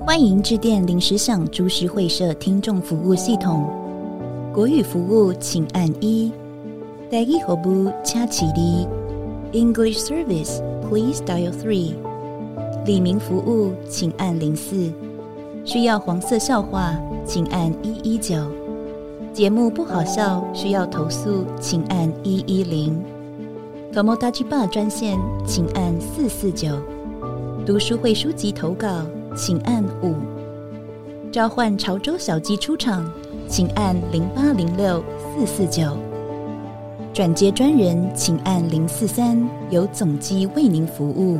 欢迎致电临时想株式会社听众服务系统，国语服务请按一，台语服务请起立，English service please dial three，里民服务请按零四，需要黄色笑话请按一一九，节目不好笑需要投诉请按一一零，Tomodachi Bar 专线请按四四九，读书会书籍投稿。请按五，召唤潮州小鸡出场，请按零八零六四四九，转接专人，请按零四三，由总机为您服务。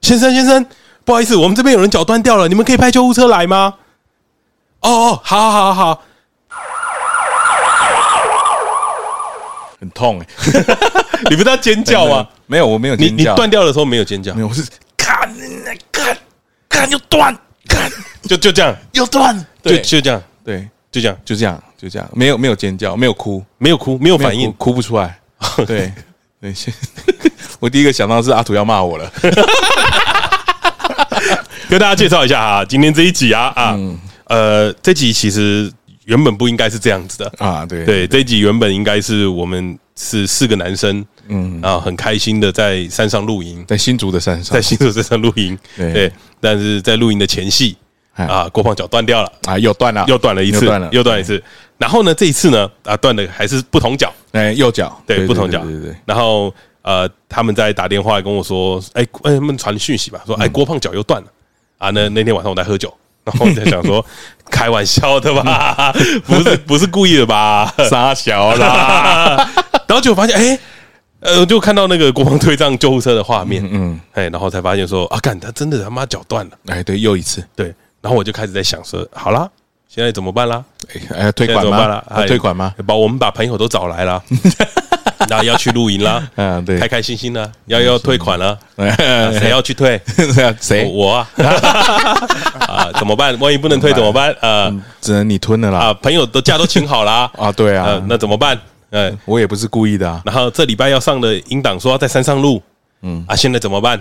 先生，先生，不好意思，我们这边有人脚断掉了，你们可以派救护车来吗？哦哦，好，好，好，好。很痛哎！你不是要尖叫吗？没有，我没有尖叫。你你断掉的时候没有尖叫？没有，我是看，看，看又断，看就就这样又断，就就这样，对，就这样，就这样，就这样，没有没有尖叫，没有哭，没有哭，没有反应，哭不出来。对对，我第一个想到是阿土要骂我了。跟大家介绍一下啊，今天这一集啊啊，呃，这集其实。原本不应该是这样子的啊，对对，这一集原本应该是我们是四个男生，嗯，啊很开心的在山上露营，在新竹的山上，在新竹山上露营，对，但是在露营的前戏啊，郭胖脚断掉了。啊，又断了，又断了一次，又断一次。然后呢，这一次呢，啊，断的还是不同脚，哎，右脚，对，不同脚，对对。然后呃，他们在打电话跟我说，哎，哎，他们传讯息吧，说，哎，郭胖脚又断了。啊。那那天晚上我在喝酒。然后我在想说，开玩笑的吧，不是不是故意的吧，傻小啦。就发现，哎，呃，就看到那个国防推上救护车的画面，嗯，哎，然后才发现说，啊，干，他真的他妈脚断了，哎，对，又一次，对。然后我就开始在想说，好啦，现在怎么办啦？哎，退款吗？退款吗？把我们把朋友都找来了。那要去露营啦，嗯，对，开开心心的，要要退款了，谁要去退？谁？我啊，怎么办？万一不能退怎么办？啊，只能你吞了啦。啊，朋友的假都请好了啊，对啊，那怎么办？嗯，我也不是故意的啊。然后这礼拜要上的音档说要在山上录，嗯，啊，现在怎么办？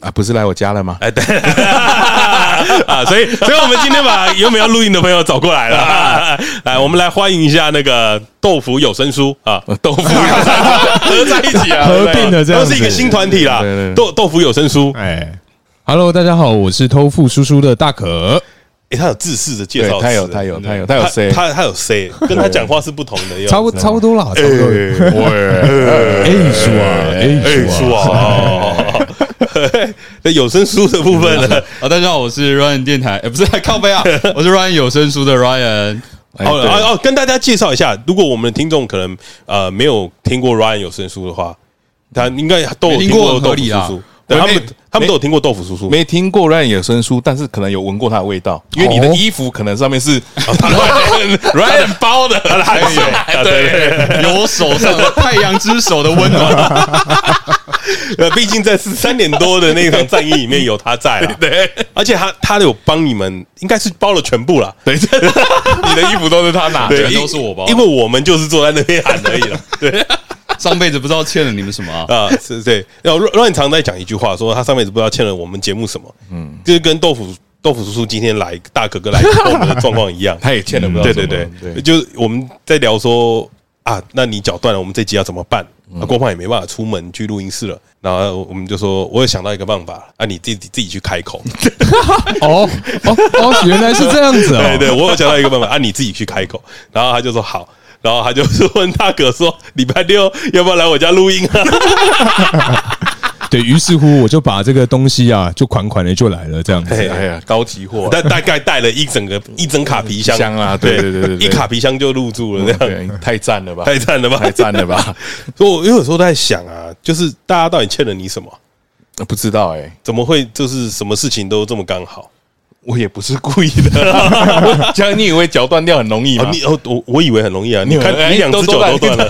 啊，不是来我家了吗？哎，对，啊，所以，所以我们今天把有没有录音的朋友找过来了，来，我们来欢迎一下那个豆腐有声书啊，豆腐有声书。合在一起啊，合并的这样，都是一个新团体啦，豆豆腐有声书，哎，Hello，大家好，我是偷富叔叔的大可，哎，他有自式的介绍，他有，他有，他有，他有 C，他他有 C，跟他讲话是不同的，差不差不多了，差不多，哎，叔啊，哎，叔啊。有声书的部分呢？啊，大家好，我是 Ryan 电台，哎，不是靠北啊，我是 Ryan 有声书的 Ryan。哦哦，跟大家介绍一下，如果我们的听众可能呃没有听过 Ryan 有声书的话，他应该都有听过豆腐叔叔。对，他们他们都有听过豆腐叔叔，没听过 Ryan 有声书，但是可能有闻过他的味道，因为你的衣服可能上面是 Ryan 包的，对，有手上的太阳之手的温暖。呃，毕竟在十三点多的那场战役里面有他在啊，对，而且他他有帮你们，应该是包了全部了，对，你的衣服都是他拿，对，都是我包，因为我们就是坐在那边喊而已了，对，上辈子不知道欠了你们什么啊，是，对，然后乱常在讲一句话，说他上辈子不知道欠了我们节目什么，嗯，就是跟豆腐豆腐叔叔今天来大哥哥来跟我们的状况一样，他也欠了不知道，对对对，就是我们在聊说啊，那你脚断了，我们这集要怎么办？那郭胖也没办法出门去录音室了，然后我们就说，我有想到一个办法，啊，你自己自己去开口。哦哦哦，原来是这样子哦。对对，我有想到一个办法，啊，你自己去开口。然后他就说好，然后他就是问大哥说，礼拜六要不要来我家录音啊？对，于是乎，我就把这个东西啊，就款款的就来了，这样子。哎呀，高级货，大大概带了一整个一整卡皮箱箱啊，对对对对，一卡皮箱就入住了，这样太赞了吧，太赞了吧，太赞了吧。所以我有时候在想啊，就是大家到底欠了你什么？不知道哎，怎么会就是什么事情都这么刚好？我也不是故意的。这样你以为脚断掉很容易吗？你哦，我我以为很容易啊。你看你两只脚都断了，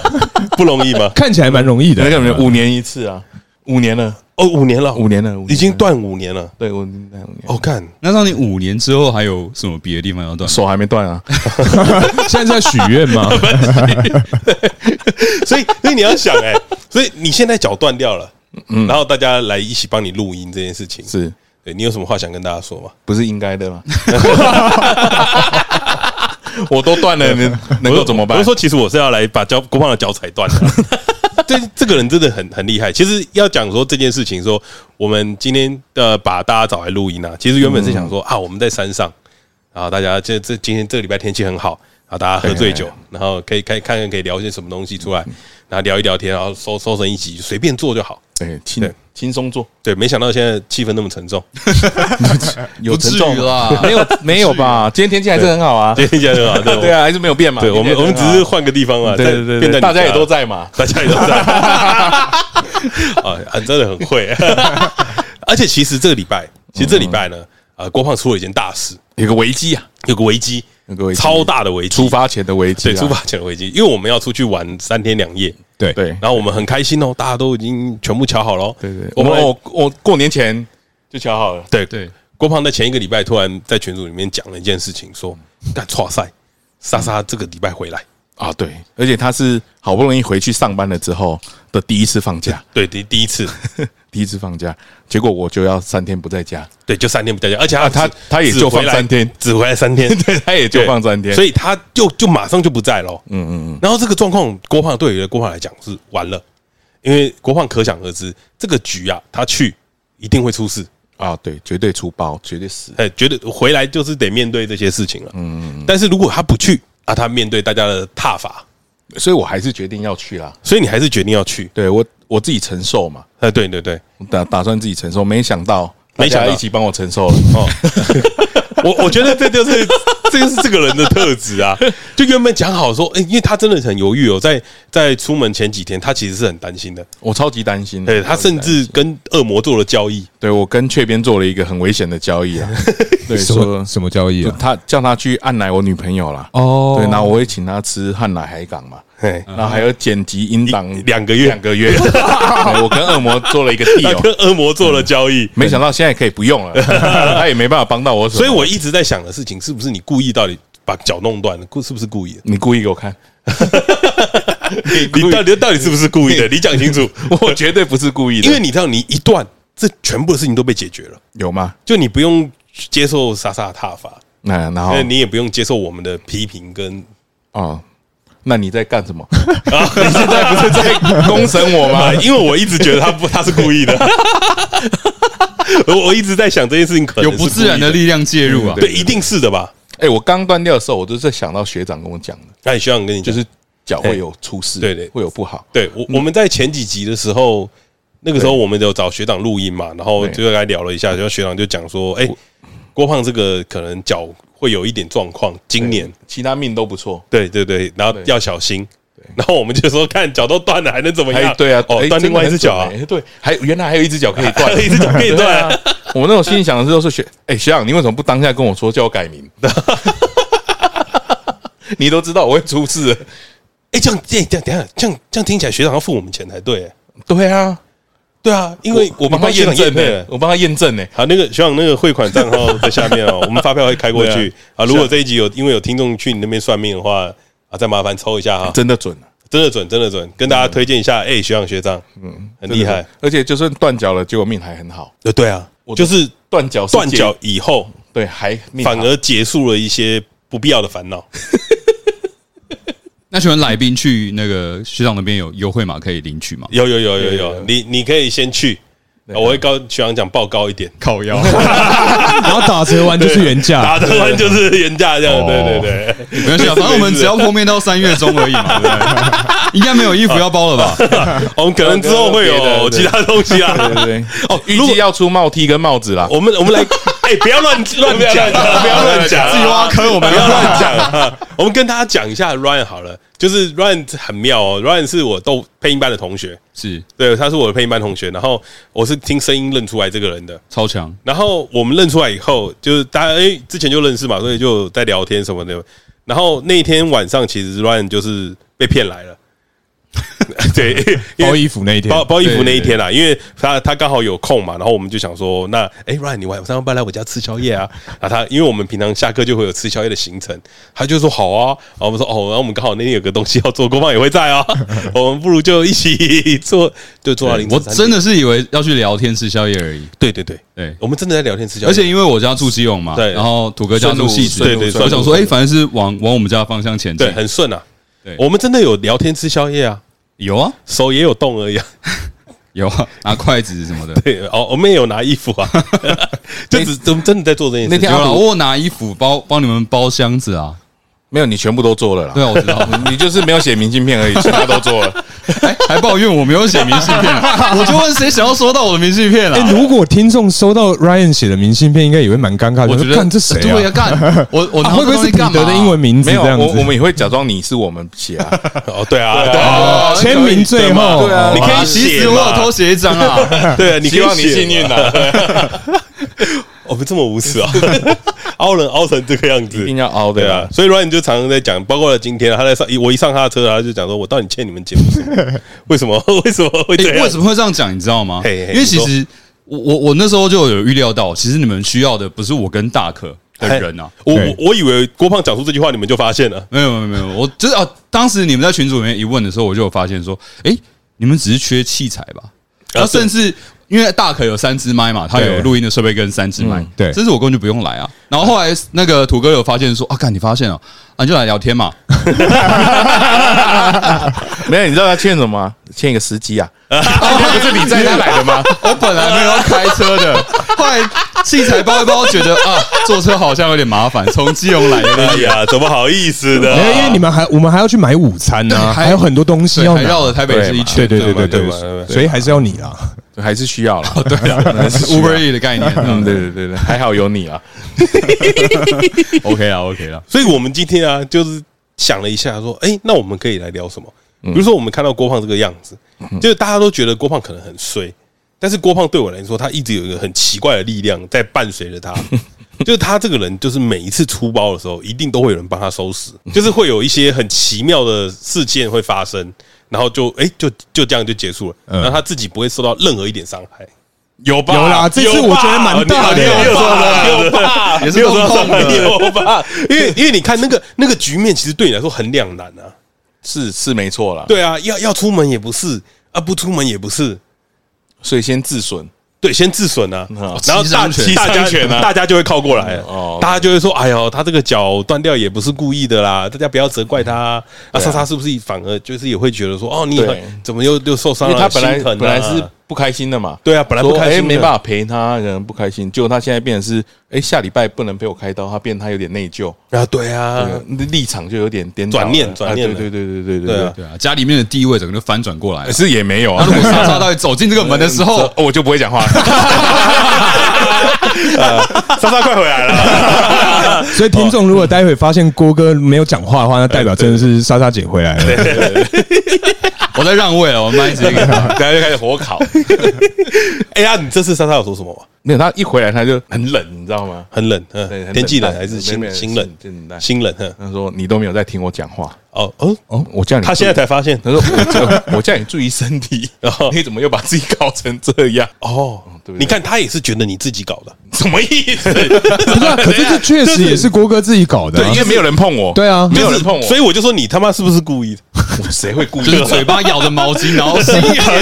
不容易吗？看起来蛮容易的，五年一次啊。五年了哦，五年了，五年了，已经断五年了。对，我断五年。哦，看，那让你五年之后还有什么别的地方要断？手还没断啊？现在在许愿吗？所以，所以你要想，哎，所以你现在脚断掉了，嗯，然后大家来一起帮你录音这件事情，是对你有什么话想跟大家说吗？不是应该的吗？我都断了，能能够怎么办？我说，其实我是要来把脚郭胖的脚踩断的。这这个人真的很很厉害。其实要讲说这件事情，说我们今天呃把大家找来录音啊，其实原本是想说啊，我们在山上，然后大家这这今天这个礼拜天气很好。啊，大家喝醉酒，然后可以可以看看可以聊一些什么东西出来，然后聊一聊天，然后收收成一集，随便做就好。对，轻轻松做。对，没想到现在气氛那么沉重，有沉重啦？没有没有吧？今天天气还是很好啊，今天天气很好，对 对啊，还是没有变嘛。对，我们我们只是换个地方嘛。对对对，大家也都在嘛，大家也都在。啊，真的很会。而且其实这个礼拜，其实这礼拜呢，啊，郭胖出了一件大事，有个危机啊，有个危机。超大的危机，出发前的危机，对，出发前的危机，因为我们要出去玩三天两夜，对。对，然后我们很开心哦，大家都已经全部瞧好了，对对，我们我我过年前就瞧好了，对。对。郭胖在前一个礼拜突然在群组里面讲了一件事情，说干哇赛，莎莎这个礼拜回来。啊，对，而且他是好不容易回去上班了之后的第一次放假，对，第第一次。第一次放假，结果我就要三天不在家。对，就三天不在家，而且他他他也就放三天，只回来三天，对，他也就放三天，所以他就就马上就不在了。嗯嗯嗯。然后这个状况，郭胖对于郭胖来讲是完了，因为郭胖可想而知，这个局啊，他去一定会出事啊，对，绝对出包，绝对死，哎，绝对回来就是得面对这些事情了。嗯嗯。但是如果他不去啊，他面对大家的踏伐，所以我还是决定要去啦。所以你还是决定要去？对我。我自己承受嘛，哎，对对对，打打算自己承受，没想到没想到一起帮我承受了哦。我我觉得这就是这就是这个人的特质啊。就原本讲好说，哎，因为他真的很犹豫哦，在在出门前几天，他其实是很担心的。我超级担心，对他甚至跟恶魔做了交易。对我跟雀边做了一个很危险的交易啊。对，说什么交易啊？他叫他去按奶我女朋友啦。哦，对，然后我会请他吃汉奶海港嘛。对，然后还有剪辑音档两个月，两个月。我跟恶魔做了一个 deal，跟恶魔做了交易，没想到现在可以不用了，他也没办法帮到我。所以我一直在想的事情，是不是你故意到底把脚弄断了？故是不是故意的？你故意给我看，你到底到底是不是故意的？你讲清楚，我绝对不是故意的，因为你知道，你一断，这全部的事情都被解决了，有吗？就你不用接受莎莎的挞伐，那然后你也不用接受我们的批评跟啊。那你在干什么？你现在不是在攻审我吗？因为我一直觉得他不，他是故意的。我我一直在想这件事情可能有不自然的力量介入啊，对，一定是的吧？哎，我刚断掉的时候，我都是想到学长跟我讲的。那学长跟你就是脚会有出事，对对，会有不好。对我我们在前几集的时候，那个时候我们有找学长录音嘛，然后就来聊了一下，然后学长就讲说，哎，郭胖这个可能脚。会有一点状况，今年其他命都不错，对对对，然后要小心。然后我们就说，看脚都断了，还能怎么样？对啊，哦，断另外一只脚啊，对，还原来还有一只脚可以断，一只脚可以断。我那种心里想的时候是学，哎，学长，你为什么不当下跟我说叫我改名？你都知道我会出事。哎，这样这样等下，这样这样听起来学长要付我们钱才对。对啊。对啊，因为我帮他验证呢，我帮他验证呢。好，那个学长那个汇款账号在下面哦，我们发票会开过去 啊。如果这一集有因为有听众去你那边算命的话啊，再麻烦抽一下哈。真的准，真的准，真的准，跟大家推荐一下。哎，学长学长，嗯，很厉害，而且就算断脚了，结果命还很好。呃，对啊，就是断脚断脚以后，对，还反而结束了一些不必要的烦恼。那请问来宾去那个学长那边有优惠码可以领取吗？有有有有有，你你可以先去。我会高学长讲报高一点，靠腰，然后打折完就是原价，打折完就是原价这样，对对对，没关系，反正我们只要碰面到三月中而已嘛，对不对？应该没有衣服要包了吧？我们可能之后会有其他东西啊，对对对。哦，预计要出帽 T 跟帽子啦。我们我们来，哎，不要乱 乱讲，不要乱讲，自己挖坑，我们 不要乱讲。我们跟大家讲一下 Ryan 好了。就是 Ryan 很妙哦，Ryan 是我都配音班的同学，是对，他是我的配音班同学，然后我是听声音认出来这个人的，超强。然后我们认出来以后，就是大家哎之前就认识嘛，所以就在聊天什么的。然后那天晚上，其实 Ryan 就是被骗来了。对，包衣服那一天，包包衣服那一天啦，因为他他刚好有空嘛，然后我们就想说，那哎，Ryan，你晚上要不要来我家吃宵夜啊？啊，他因为我们平常下课就会有吃宵夜的行程，他就说好啊，然后我们说哦，然后我们刚好那天有个东西要做，郭胖也会在啊，我们不如就一起做，就做到凌晨。我真的是以为要去聊天吃宵夜而已。对对对。对，我们真的在聊天吃宵夜，而且因为我家住基隆嘛，对，然后土哥家住汐止，对对，我想说，哎，反正是往往我们家方向前进，对，很顺啊。对，我们真的有聊天吃宵夜啊。有啊，手也有动而已，有啊，拿筷子什么的。对哦，我们也有拿衣服啊，就只真真的在做这件事。那天啊我拿衣服包帮你们包箱子啊。没有，你全部都做了啦。对啊，我知道，你就是没有写明信片而已，其他都做了。哎，还抱怨我没有写明信片，我就问谁想要收到我的明信片了？如果听众收到 Ryan 写的明信片，应该也会蛮尴尬的。我觉得干这谁啊？对呀，干我我会不会是彼得的英文名字？没有，我我们也会假装你是我们写啊。哦，对啊，对啊，签名最后，对啊，你可以写，我有偷写一张啊。对啊，你希望你幸运的。我们这么无耻啊！凹人凹成这个样子，一定要凹的啊！所以 Ryan 就常常在讲，包括了今天，他在上一我一上他的车，他就讲说：“我到底欠你们节目什么？为什么？为什么会这样？为什么会这样讲？你知道吗？因为其实我我我那时候就有预料到，其实你们需要的不是我跟大可的人啊！我我我以为郭胖讲出这句话，你们就发现了，没有没有没有，我就是啊，当时你们在群组里面一问的时候，我就有发现说，哎，你们只是缺器材吧？然后甚至。因为大可有三支麦嘛，他有录音的设备跟三支麦，对，这次我根本就不用来啊。然后后来那个土哥有发现说啊，干你发现了，啊，你就来聊天嘛。没有，你知道他欠什么吗？欠一个司机啊。不是你载他来的吗？我本来没有要开车的，后来器材包一包，觉得啊，坐车好像有点麻烦，从基隆来的。哎呀，怎么好意思的？没有，因为你们还我们还要去买午餐呢，还有很多东西要还绕了台北市一圈。对对对对对，所以还是要你啊。还是需要了，对啊，Uber E 的概念，嗯，对对对对，还好有你啊，OK 啊，OK 啊，所以我们今天啊，就是想了一下，说，哎，那我们可以来聊什么？比如说，我们看到郭胖这个样子，就是大家都觉得郭胖可能很衰，但是郭胖对我来说，他一直有一个很奇怪的力量在伴随着他，就是他这个人，就是每一次出包的时候，一定都会有人帮他收拾，就是会有一些很奇妙的事件会发生。然后就哎，就就这样就结束了。然后他自己不会受到任何一点伤害，有吧？有啦，这次我觉得蛮大的，有吧？有吧？也是有伤害，有吧？因为 因为你看那个那个局面，其实对你来说很两难啊。是是没错啦。对啊，要要出门也不是，啊不出门也不是，所以先自损。对，先自损啊，然后大大家大家就会靠过来，哦，大家就会说，哎呦，他这个脚断掉也不是故意的啦，大家不要责怪他。啊，莎莎是不是反而就是也会觉得说，哦，你怎么又又受伤了？他本来本来是不开心的嘛，对啊，本来不开心，没办法陪他，人不开心，结果他现在变成是，哎，下礼拜不能陪我开刀，他变他有点内疚。啊，对啊，立场就有点颠转念转念，对对对对对对对啊，家里面的地位整个就翻转过来，是也没有啊。如果莎莎到底走进这个门的时候，我就不会讲话。莎莎快回来了，所以听众如果待会发现郭哥没有讲话的话，那代表真的是莎莎姐回来了。我在让位了，我麦子，等下就开始火烤。哎呀，你这次莎莎有说什么吗？没有，他一回来他就很冷，你知道吗？很冷，嗯，天气冷还是心心冷？心冷。他说你都没有在听我讲话。哦哦哦，我叫你，他现在才发现。他说 我叫你注意身体，然后你怎么又把自己搞成这样？哦，你看他也是觉得你自己搞的，什么意思？不是啊，可是这确实 也是郭哥自己搞的，对，因为没有人碰我。对啊，没有人碰我，所以我就说你他妈是不是故意的？谁会故意？就是嘴巴咬着毛巾，然后心一横，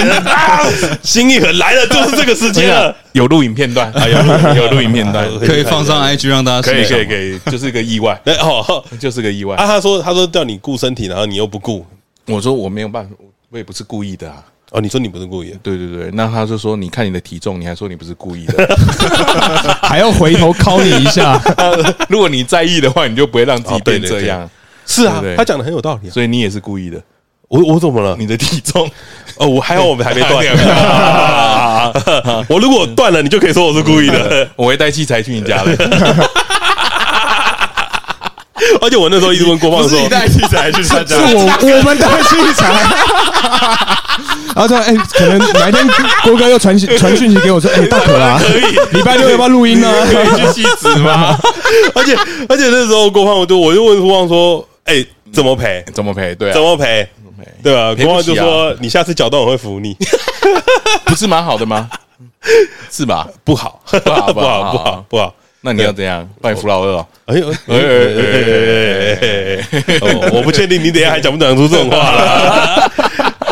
心一狠来了，就是这个时间了。有录影片段啊，有有录影片段，可以放上 IG 让大家。可以可以可以，就是个意外。哦，就是个意外。啊，他说他说叫你顾身体，然后你又不顾。我说我没有办法，我也不是故意的啊。哦，你说你不是故意的？对对对。那他就说，你看你的体重，你还说你不是故意的，还要回头考你一下。如果你在意的话，你就不会让自己变这样。是啊，他讲的很有道理。所以你也是故意的。我我怎么了？你的体重？哦，我还好，我们还没断。我如果断了，你就可以说我是故意的。我会带器材去你家的。而且我那时候一直问郭胖说：“你带器材去他家？”是我我们带器材。然后说：“哎，可能哪一天郭哥又传讯传讯息给我说：‘哎，大可啊，可以礼拜六要不要录音呢？可以去汐止吗？’而且而且那时候郭胖我就我就问郭胖说：‘哎，怎么赔？怎么赔？对，怎么赔？’对吧？郭胖就说：“你下次脚断我会扶你，不是蛮好的吗？是吧？不好，不好，不好，不好，不好。那你要怎样？帮你扶老二？哎呦，哎我不确定你等下还讲不讲得出这种话了。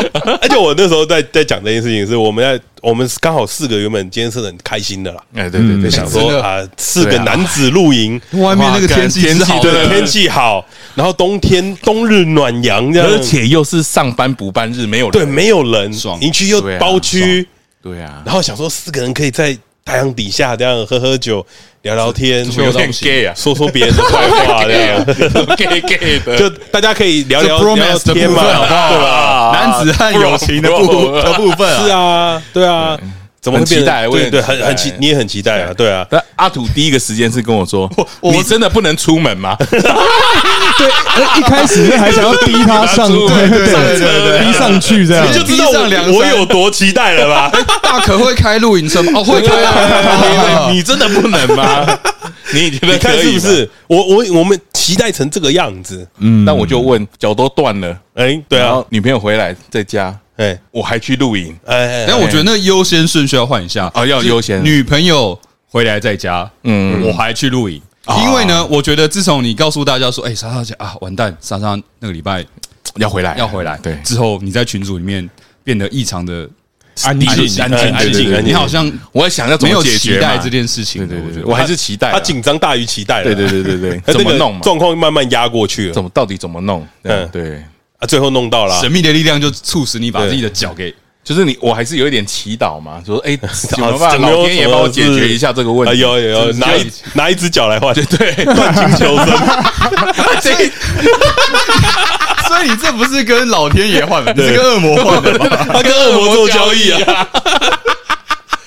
而且我那时候在在讲这件事情，是我们在我们刚好四个原本今天是很开心的啦。哎，对对对，想说啊，四个男子露营，外面那个天气天气对天气好，然后冬天冬日暖阳这样，而且又是上班补班日，没有人，对，没有人，营区又包区，对啊，然后想说四个人可以在太阳底下这样喝喝酒。聊聊天，有点 gay 啊，说说别人的坏话这样，gay gay 的，就大家可以聊聊聊天嘛，对吧？男子汉友情的部的 部分，是啊，对啊，怎么期待？对对，很很期，你也很期待啊，对啊。但阿土第一个时间是跟我说，你真的不能出门吗？对，一开始还想要逼他上，对对对对，逼上去这样，你就知道我有多期待了吧？大可会开露营车吗？哦，会开啊！你真的不能吗？你觉得看是不是？我我我们期待成这个样子，嗯，那我就问，脚都断了，哎，对啊，女朋友回来在家，哎，我还去露营，哎，但我觉得那个优先顺序要换一下。啊，要优先。女朋友回来在家，嗯，我还去露营。因为呢，我觉得自从你告诉大家说，哎，莎莎姐啊，完蛋，莎莎那个礼拜要回来，要回来，对，之后你在群组里面变得异常的安静、安静、安静，你好像我在想要怎么解决这件事情，对对对，我还是期待，他紧张大于期待，对对对对对，怎么弄？状况慢慢压过去了，怎么到底怎么弄？嗯，对啊，最后弄到了，神秘的力量就促使你把自己的脚给。就是你，我还是有一点祈祷嘛，说哎，怎么办？老天爷帮我解决一下这个问题。有有有，拿一拿一只脚来换，对对，断金求生。所以你这不是跟老天爷换的，你是跟恶魔换的，他跟恶魔做交易啊。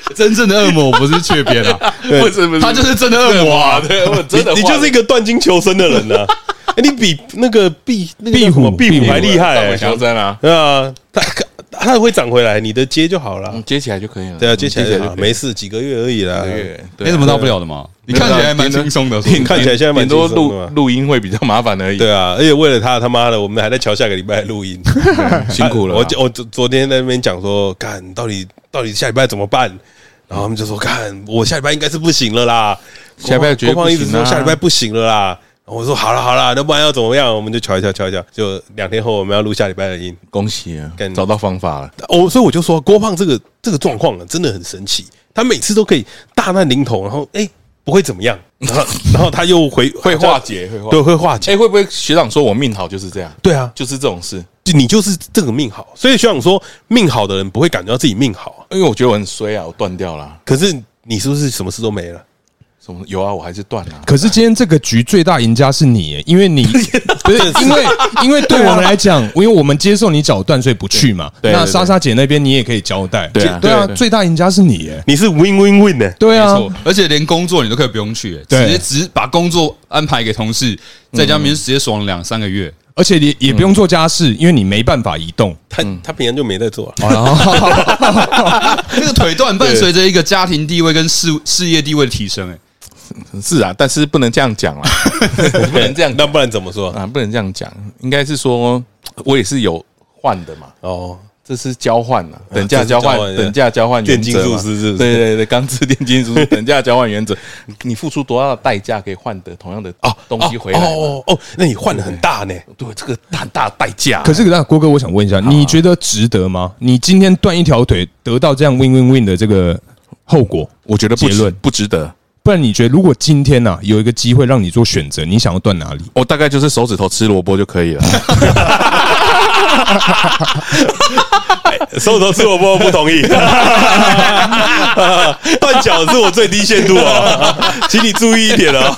真正的恶魔不是雀边啊，不是不是，他就是真的恶魔啊。对，真的，你就是一个断金求生的人呢。哎，你比那个壁壁虎壁虎还厉害，求生啊，对啊，他。它会长回来，你的接就好了，接起来就可以了。对啊，接起来就好，没事，几个月而已啦。没什么大不了的嘛。你看起来还蛮轻松的，你看起来现在蛮多录录音会比较麻烦而已。对啊，而且为了他他妈的，我们还在瞧下个礼拜录音，辛苦了。我我昨昨天在那边讲说，看到底到底下礼拜怎么办？然后他们就说，看我下礼拜应该是不行了啦。下礼拜绝对不行，一直说下礼拜不行了啦。我说好了好了，那不然要怎么样？我们就瞧一瞧瞧一瞧，就两天后我们要录下礼拜的音。恭喜啊，找到方法了。哦，所以我就说郭胖这个这个状况啊，真的很神奇。他每次都可以大难临头，然后哎不会怎么样，然后然后他又回 会化解，会化对会化解。哎，会不会学长说我命好就是这样？对啊，就是这种事，就你就是这个命好。所以学长说命好的人不会感觉到自己命好，因为我觉得我很衰啊，我断掉了。可是你是不是什么事都没了？有啊，我还是断了。可是今天这个局最大赢家是你，因为你 不是因为因为对我们来讲，因为我们接受你脚断，所以不去嘛。那莎莎姐那边你也可以交代。对啊，对啊，最大赢家是你，你是 win win win 的。对啊，而且连工作你都可以不用去，直接只把工作安排给同事，在家里面直接爽两三个月，而且你也不用做家事，因为你没办法移动。他他平常就没在做。这个腿断伴随着一个家庭地位跟事事业地位的提升，哎。是啊，但是不能这样讲啦，不能这样，那不然怎么说啊？不能这样讲，应该是说，我也是有换的嘛。哦，这是交换啊，等价交换，等价交换原则嘛。对对对，钢制电金属 等价交换原则，你付出多大的代价可以换得同样的哦东西回来？哦哦，那你换的很大呢？对，这个很大的代价。可是那郭哥，我想问一下，你觉得值得吗？你今天断一条腿，得到这样 win win win 的这个后果，我觉得结论不值得。不然你觉得，如果今天呐有一个机会让你做选择，你想要断哪里？我大概就是手指头吃萝卜就可以了。手指头吃萝卜不同意。断脚是我最低限度哦，请你注意一点哦。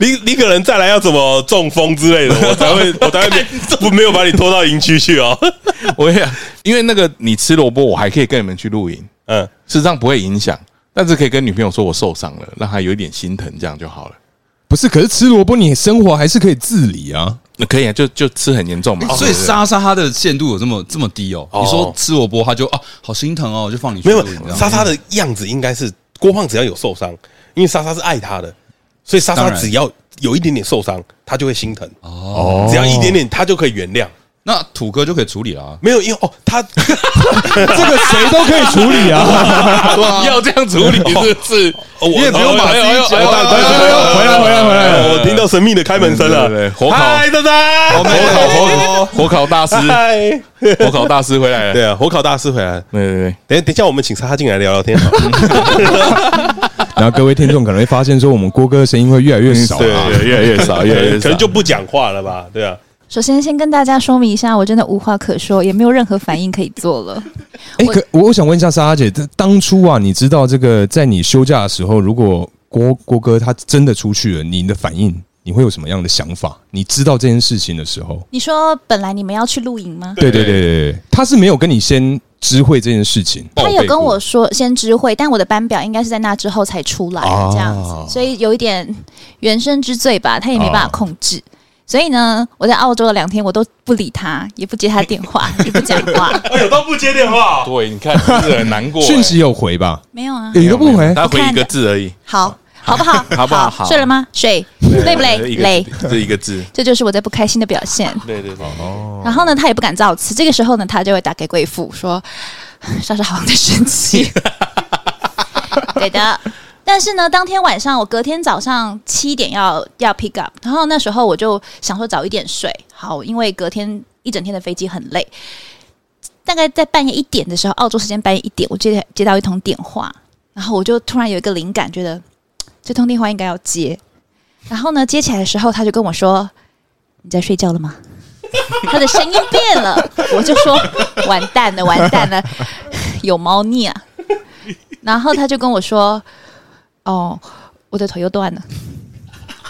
你你可能再来要怎么中风之类的，我才会 我才会不没有把你拖到营区去哦。我也因为那个你吃萝卜，我还可以跟你们去露营，嗯，事实上不会影响。但是可以跟女朋友说我受伤了，让她有一点心疼，这样就好了。不是，可是吃萝卜你生活还是可以自理啊。那可以啊，就就吃很严重嘛。所以莎莎她的限度有这么这么低哦。你说吃萝卜，她就啊好心疼哦，就放你去。没有，莎莎的样子应该是郭胖只要有受伤，因为莎莎是爱他的，所以莎莎只要有一点点受伤，她就会心疼哦。只要一点点，她就可以原谅。那土哥就可以处理了。没有，因为哦，他 这个谁都可以处理啊，要这样处理是不是？你也不用把自己讲。回来，回来，回来！我听到神秘的开门声了。火烤，嗨，大家，火烤，火火烤大师，火烤大师回来了。对啊，火烤大师回来了。对对对，等等一下，我们请莎莎进来聊聊天。然后各位听众可能会发现，说我们郭哥的声音会越来越少，对，越来越少，越来越少，可能就不讲话了吧？对啊。首先，先跟大家说明一下，我真的无话可说，也没有任何反应可以做了。哎，可我想问一下莎莎姐，这当初啊，你知道这个在你休假的时候，如果郭郭哥他真的出去了，你的反应你会有什么样的想法？你知道这件事情的时候，你说本来你们要去露营吗？对对对对，他是没有跟你先知会这件事情，他有跟我说先知会，但我的班表应该是在那之后才出来这样子，所以有一点原生之罪吧，他也没办法控制。所以呢，我在澳洲的两天，我都不理他，也不接他电话，也不讲话。哎呦，都不接电话。对，你看是很难过。讯息有回吧？没有啊，你都不回，他回一个字而已。好，好不好？好不好？睡了吗？睡。累不累？累。这一个字，这就是我在不开心的表现。对对对。哦。然后呢，他也不敢造次。这个时候呢，他就会打给贵妇说：“莎莎好像在生气。”对的。但是呢，当天晚上我隔天早上七点要要 pick up，然后那时候我就想说早一点睡好，因为隔天一整天的飞机很累。大概在半夜一点的时候，澳洲时间半夜一点，我接接到一通电话，然后我就突然有一个灵感，觉得这通电话应该要接。然后呢，接起来的时候，他就跟我说：“你在睡觉了吗？” 他的声音变了，我就说：“完蛋了，完蛋了，有猫腻啊！”然后他就跟我说。哦，我的腿又断了，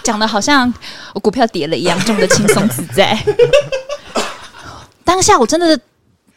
讲的好像我股票跌了一样，这么的轻松自在。当下我真的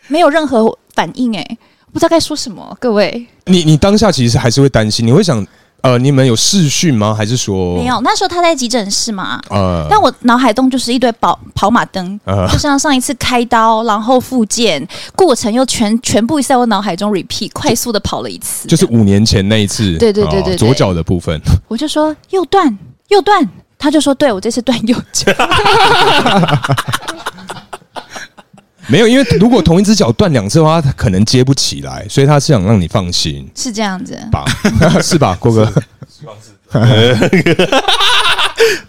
没有任何反应，哎，不知道该说什么。各位，你你当下其实还是会担心，你会想。呃，你们有视讯吗？还是说没有？那时候他在急诊室嘛。呃，但我脑海中就是一堆跑跑马灯，呃、就像上一次开刀，然后复健过程又全全部在我脑海中 repeat，快速的跑了一次。就是五年前那一次，对对对对，对，左脚的部分。我就说右断右断，他就说对我这次断右脚。没有，因为如果同一只脚断两次的话，他可能接不起来，所以他是想让你放心，是这样子吧？是吧，郭哥？希望是。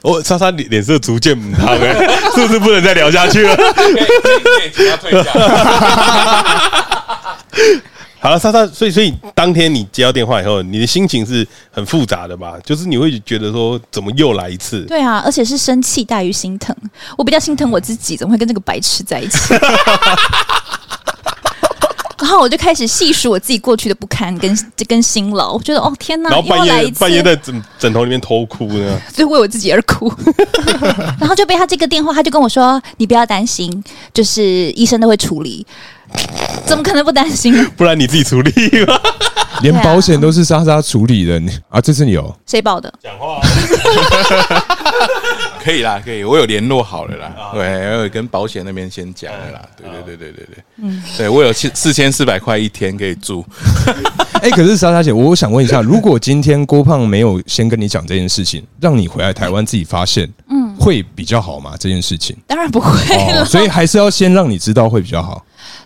我莎莎脸脸色逐渐不好哎，是不是不能再聊下去了？可以，可以，可以要退下。好了，莎莎，所以所以当天你接到电话以后，你的心情是很复杂的吧？就是你会觉得说，怎么又来一次？对啊，而且是生气大于心疼。我比较心疼我自己，怎么会跟这个白痴在一起？然后我就开始细数我自己过去的不堪跟跟辛劳，我觉得哦天哪，然后半夜半夜在枕枕头里面偷哭呢，就为我自己而哭。然后就被他这个电话，他就跟我说：“你不要担心，就是医生都会处理。”怎么可能不担心呢？不然你自己处理吧。连保险都是莎莎处理的，啊，这次你有谁保的？讲话 可以啦，可以，我有联络好了啦。对，我有跟保险那边先讲了啦。对对对对对对，嗯，对我有四四千四百块一天可以住。哎，可是莎莎姐，我想问一下，如果今天郭胖没有先跟你讲这件事情，让你回来台湾自己发现，嗯，会比较好吗？这件事情当然不会了，所以还是要先让你知道会比较好。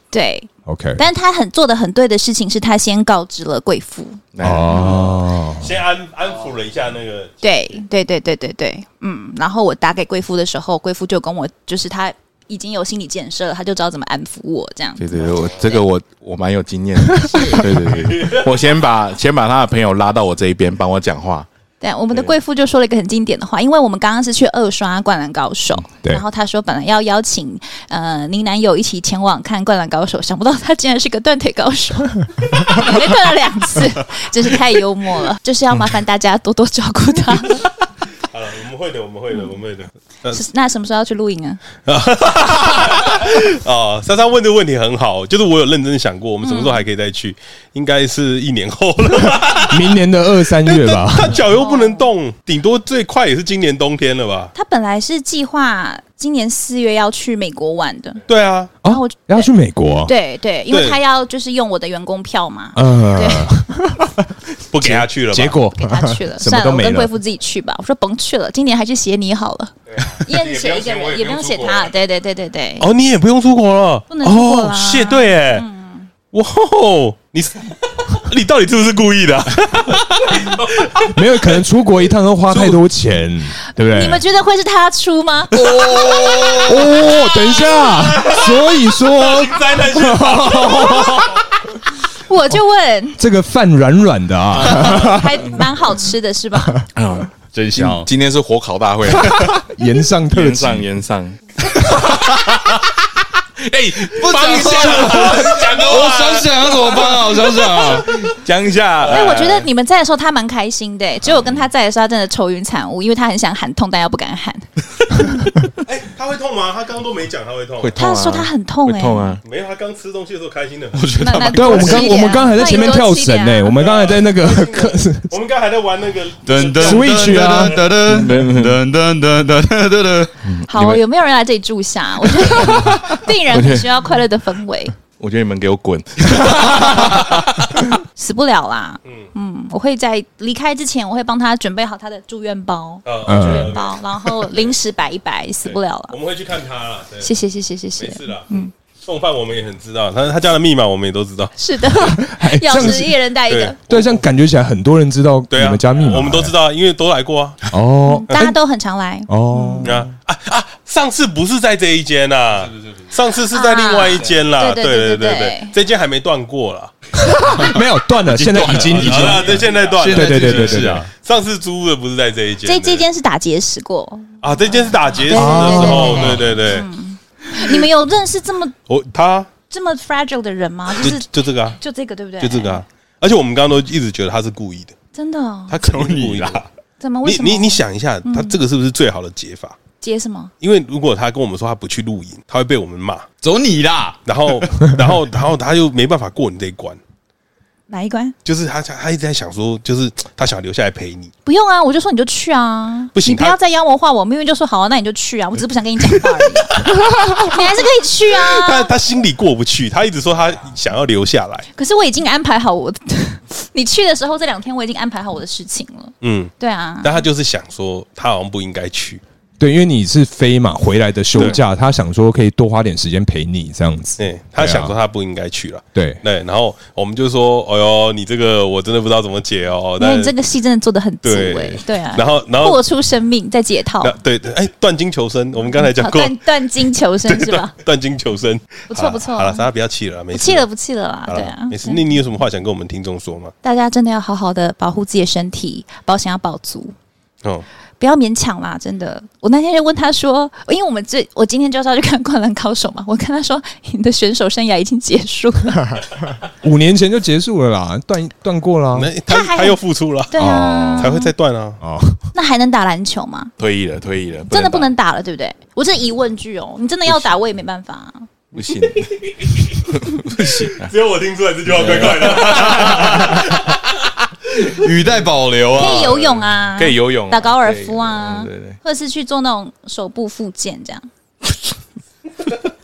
对，OK，但是他很做的很对的事情是他先告知了贵妇。哦，先安安抚了一下那个，对对对对对对，嗯，然后我打给贵妇的时候，贵妇就跟我就是他已经有心理建设了，他就知道怎么安抚我这样。对对对，我这个我我蛮有经验的，对对对，我先把先把他的朋友拉到我这一边帮我讲话。对，我们的贵妇就说了一个很经典的话，因为我们刚刚是去二刷《灌篮高手》，对，然后他说本来要邀请呃您男友一起前往看《灌篮高手》，想不到他竟然是个断腿高手，被断了两次，真是太幽默了，就是要麻烦大家多多照顾他。好了，我们会的，我们会的，我们会的。那什么时候要去露营啊？啊，莎莎问的问题很好，就是我有认真想过，我们什么时候还可以再去？应该是一年后了，明年的二三月吧。他脚又不能动，顶多最快也是今年冬天了吧？他本来是计划今年四月要去美国玩的。对啊，然后要去美国。对对，因为他要就是用我的员工票嘛。嗯，对，不给他去了，结果给他去了，算了，我跟贵妇自己去吧。我说甭去了，今年还是写你好了。也写 一个人，也不用写他。对对对对对。哦，你也不用出国了，不能出国了。谢对，哎，哇，你。你到底是不是故意的？没有，可能出国一趟要花太多钱，对不对？你们觉得会是他出吗？哦，等一下，所以说灾难，我就问，这个饭软软的啊，还蛮好吃的，是吧？嗯，真香。今天是火烤大会，盐上特上盐上。哎，不讲一下，讲个，我想想要怎么办啊？我想想啊，讲一下。哎，我觉得你们在的时候他蛮开心的，只有我跟他在的时候，他真的愁云惨雾，因为他很想喊痛，但又不敢喊。哎，他会痛吗？他刚刚都没讲他会痛。会痛。他说他很痛，哎，痛啊！没有，他刚吃东西的时候开心的。我觉得，对，我们刚我们刚还在前面跳绳呢，我们刚才在那个，我们刚还在玩那个噔噔 Switch 啊，噔噔噔噔噔噔噔噔。好，有没有人来这里住下？我觉得 病人很需要快乐的氛围。我觉得你们给我滚，死不了啦。嗯嗯，我会在离开之前，我会帮他准备好他的住院包，住院包，然后临时摆一摆，死不了了。我们会去看他了。谢谢谢谢谢谢。没事了。嗯。送饭我们也很知道，他他家的密码我们也都知道。是的，钥匙一人带一个。对，这样感觉起来很多人知道你们家密码，我们都知道，因为都来过啊。哦，大家都很常来。哦，啊啊啊！上次不是在这一间呐，上次是在另外一间啦。对对对对，这间还没断过啦。没有断了，现在已经已经对，现在断了。对对对对，是啊。上次租的不是在这一间，这这间是打结石过啊，这间是打结石的时候，对对对。你们有认识这么我他？这么 fragile 的人吗？就是就这个啊，就这个对不对？就这个啊，而且我们刚刚都一直觉得他是故意的，真的，他可能故意啦。怎么？为什么？你你你想一下，他这个是不是最好的解法？解什么？因为如果他跟我们说他不去露营，他会被我们骂，走你啦。然后然后然后他又没办法过你这一关。哪一关？就是他，他一直在想说，就是他想留下来陪你。不用啊，我就说你就去啊，不行，你不要再妖魔化我。明明就说好啊，那你就去啊，我只是不想跟你讲话而已。你还是可以去啊。他他心里过不去，他一直说他想要留下来。可是我已经安排好我，你去的时候这两天我已经安排好我的事情了。嗯，对啊。但他就是想说，他好像不应该去。对，因为你是飞嘛，回来的休假，他想说可以多花点时间陪你这样子。对，他想说他不应该去了。对对，然后我们就说：“哎呦，你这个我真的不知道怎么解哦。”因为你这个戏真的做的很足哎。对啊。然后然后豁出生命在解套。对对，哎，断金求生，我们刚才讲过。断断金求生是吧？断金求生，不错不错。好了，大家不要气了，没事。气了不气了啦，对啊，没事。那你有什么话想跟我们听众说吗？大家真的要好好的保护自己的身体，保险要保足。哦。不要勉强啦，真的。我那天就问他说，因为我们这我今天就是要去看《灌篮高手》嘛，我跟他说，你的选手生涯已经结束了，五年前就结束了啦，断断过了。他他又复出了，对啊，才会再断啊。哦，那还能打篮球吗？退役了，退役了，真的不能打了，对不对？我这疑问句哦，你真的要打，我也没办法。啊 不行，不行，只有我听出来这句话怪怪的。语带保留啊，可以游泳啊，可以游泳，打高尔夫啊，对对，或者是去做那种手部复健这样。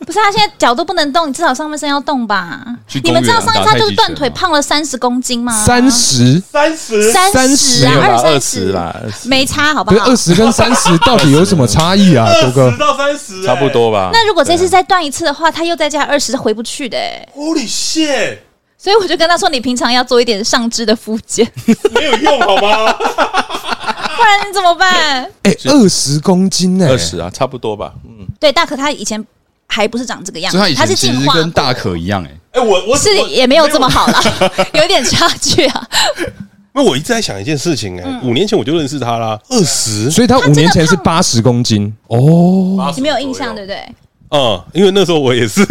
不是，他现在脚都不能动，你至少上半身要动吧？你们知道上一次他就是断腿，胖了三十公斤吗？三十，三十，三十啊，二十啦，没差，好不好？二十跟三十到底有什么差异啊？多哥，十到三十，差不多吧？那如果这次再断一次的话，他又再加二十，回不去的。Holy shit！所以我就跟他说：“你平常要做一点上肢的复健，没有用好吗？不然你怎么办？”哎，二十公斤呢？二十啊，差不多吧。嗯，对，大可他以前还不是长这个样子，他是进化跟大可一样。哎，哎，我我是也没有这么好啦，有点差距啊。那我一直在想一件事情，哎，五年前我就认识他啦，二十，所以他五年前是八十公斤哦。你没有印象对不对？嗯，因为那时候我也是。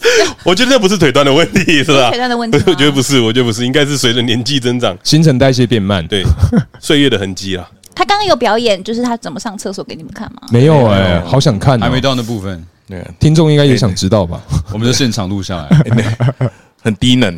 我觉得那不是腿断的问题，是吧？腿断的问题，我觉得不是，我觉得不是，应该是随着年纪增长，新陈代谢变慢，对，岁月的痕迹啦。他刚刚有表演，就是他怎么上厕所给你们看吗？没有哎，好想看，还没到那部分。对，听众应该也想知道吧？我们就现场录下来，很低能，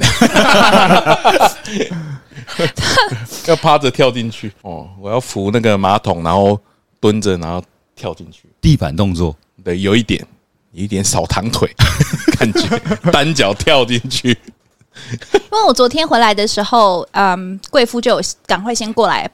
要趴着跳进去。哦，我要扶那个马桶，然后蹲着，然后跳进去，地板动作，对，有一点，有一点扫堂腿 感觉，单脚跳进去。因为我昨天回来的时候，嗯，贵妇就有赶快先过来。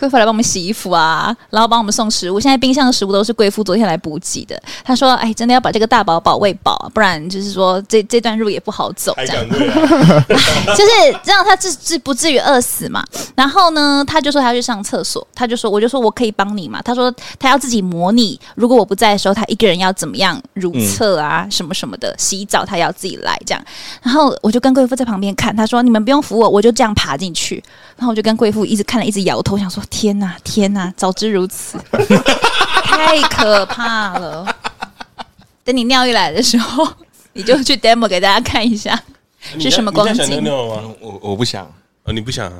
贵妇来帮我们洗衣服啊，然后帮我们送食物。现在冰箱的食物都是贵妇昨天来补给的。他说：“哎，真的要把这个大宝宝喂饱啊，不然就是说这这段路也不好走。这样，就是这样，他至至不至于饿死嘛。然后呢，他就说他要去上厕所，他就说我就说我可以帮你嘛。他说他要自己模拟，如果我不在的时候，他一个人要怎么样如厕啊，什么什么的，洗澡他要自己来这样。然后我就跟贵妇在旁边看，他说你们不用扶我，我就这样爬进去。然后我就跟贵妇一直看了，一直摇头，想说。天哪，天哪！早知如此，太可怕了。等你尿一来的时候，你就去 demo 给大家看一下是什么光景。我我不想，你不想，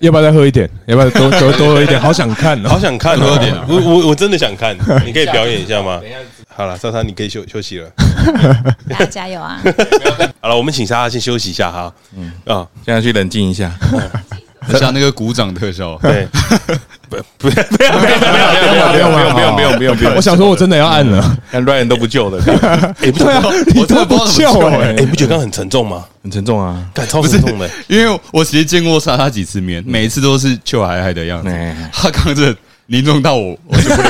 要不要再喝一点？要不要多多多喝一点？好想看，好想看，喝点。我我我真的想看，你可以表演一下吗？好了，莎莎，你可以休休息了。大家加油啊！好了，我们请莎莎先休息一下哈。嗯啊，现在去冷静一下。像那个鼓掌特效，对，不不不要不要不要不要不要不要不要不要不要不要！我想说，我真的要按了，看 Ryan 都不救了，哎，不对啊，我真的不救哎，你不觉得很沉重吗？很沉重啊，感超沉重的，因为我其实见过莎莎几次面，每一次都是救海海的样子，他刚这凝重到我，我就不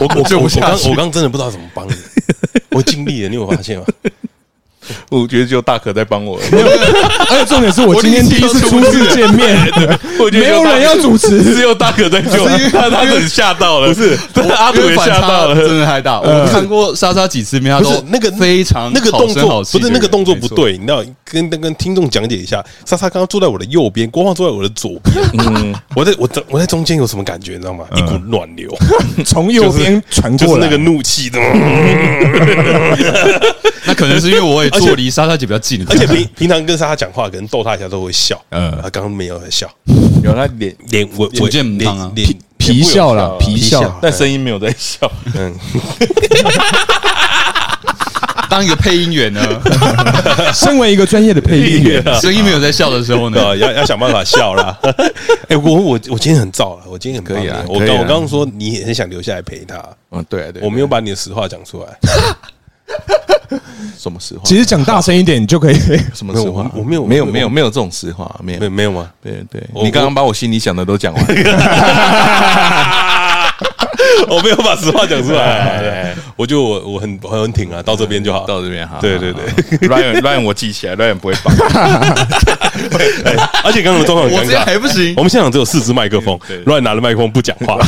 我我我刚我刚真的不知道怎么帮你，我尽力了，你有发现吗？我觉得只有大可在帮我，而且重点是我今天第一次初次见面，我觉得没有人要主持，只有大可在救，他他很吓到了，不是阿土也吓到了，真的太大。我看过莎莎几次面，他说那个非常那个动作不是那个动作不对，你知道跟跟听众讲解一下，莎莎刚刚坐在我的右边，郭胖坐在我的左边，嗯，我在我在我在中间有什么感觉，你知道吗？一股暖流。从右边传过来，那个怒气的，那可能是因为我也。坐离莎莎姐比较近，而且平平常跟莎莎讲话，可能逗她一下都会笑。嗯，他刚刚没有在笑，有他脸脸我我见脸皮皮笑了，皮笑，但声音没有在笑。嗯，当一个配音员呢，身为一个专业的配音员，声音没有在笑的时候呢，要要想办法笑啦。哎，我我我今天很燥了，我今天很可以啊。我刚我刚刚说你也很想留下来陪他，嗯，对对，我没有把你的实话讲出来。什么实话？其实讲大声一点，你就可以。什么实话？我没有，没有，没有，没有这种实话，没有，没有吗？对对，你刚刚把我心里想的都讲完了。我没有把实话讲出来，我就我我很我很挺啊，到这边就好，到这边哈。对对对，Ryan Ryan 我记起来，Ryan 不会放。而且刚刚的状况很尴尬，我这还不行。我们现场只有四支麦克风，Ryan 拿了麦克风不讲话，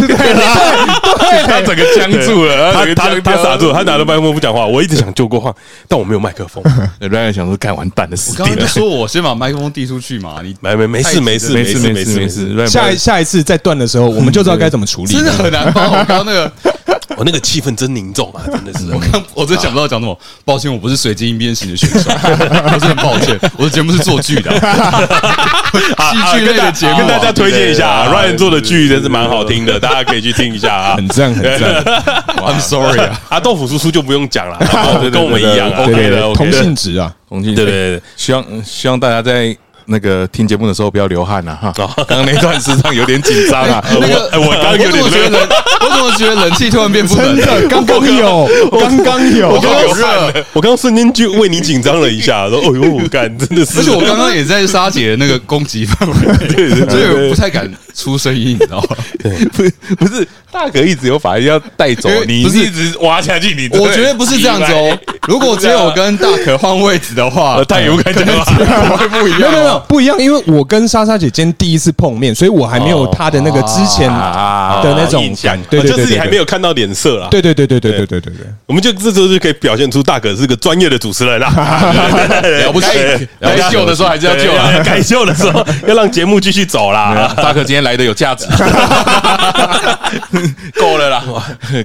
他整个僵住了，他他他傻住了，他拿了麦克风不讲话。我一直想救过话，但我没有麦克风。Ryan 想说，干完蛋的死定了。刚刚说我先把麦克风递出去嘛，你没没没事没事没事没事没事。下下一次再断的时候，我们就知道该怎么处理。真的很难那个。我 那个气氛真凝重啊，真的是。我刚我真想不到讲什么，抱歉，我不是随机应变型的选手，我是很抱歉，我的节目是做剧的，戏剧类的节目，跟大家推荐一下，Ryan 做的剧真是蛮好听的，大家可以去听一下啊，很赞很赞。I'm sorry 啊，啊豆腐叔叔就不用讲了，跟我们一样，OK 的，同性质啊，同性，对对对，希望希望大家在。那个听节目的时候不要流汗呐哈！刚刚那段时上有点紧张啊。那个我刚刚有点觉得，我怎么觉得冷气突然变不冷？刚刚有，刚刚有，我刚刚热，我刚刚瞬间就为你紧张了一下，说：“哦呦，我干，真的是。”而且我刚刚也在莎姐的那个攻击范围，对，所以我不太敢出声音，你知道吗？对，不不是大可一直有法要带走你，不是一直挖下去，你我觉得不是这样子哦。如果只有我跟大可换位置的话，他有感觉会不一样，没不一样，因为我跟莎莎姐今天第一次碰面，所以我还没有她的那个之前的那种印象。对对对，就是你还没有看到脸色啦。对对对对对对对对对，我们就这时候就可以表现出大可是个专业的主持人啦。了不起，该秀的时候还是要秀啊，该秀的时候要让节目继续走啦。大可今天来的有价值，够了啦，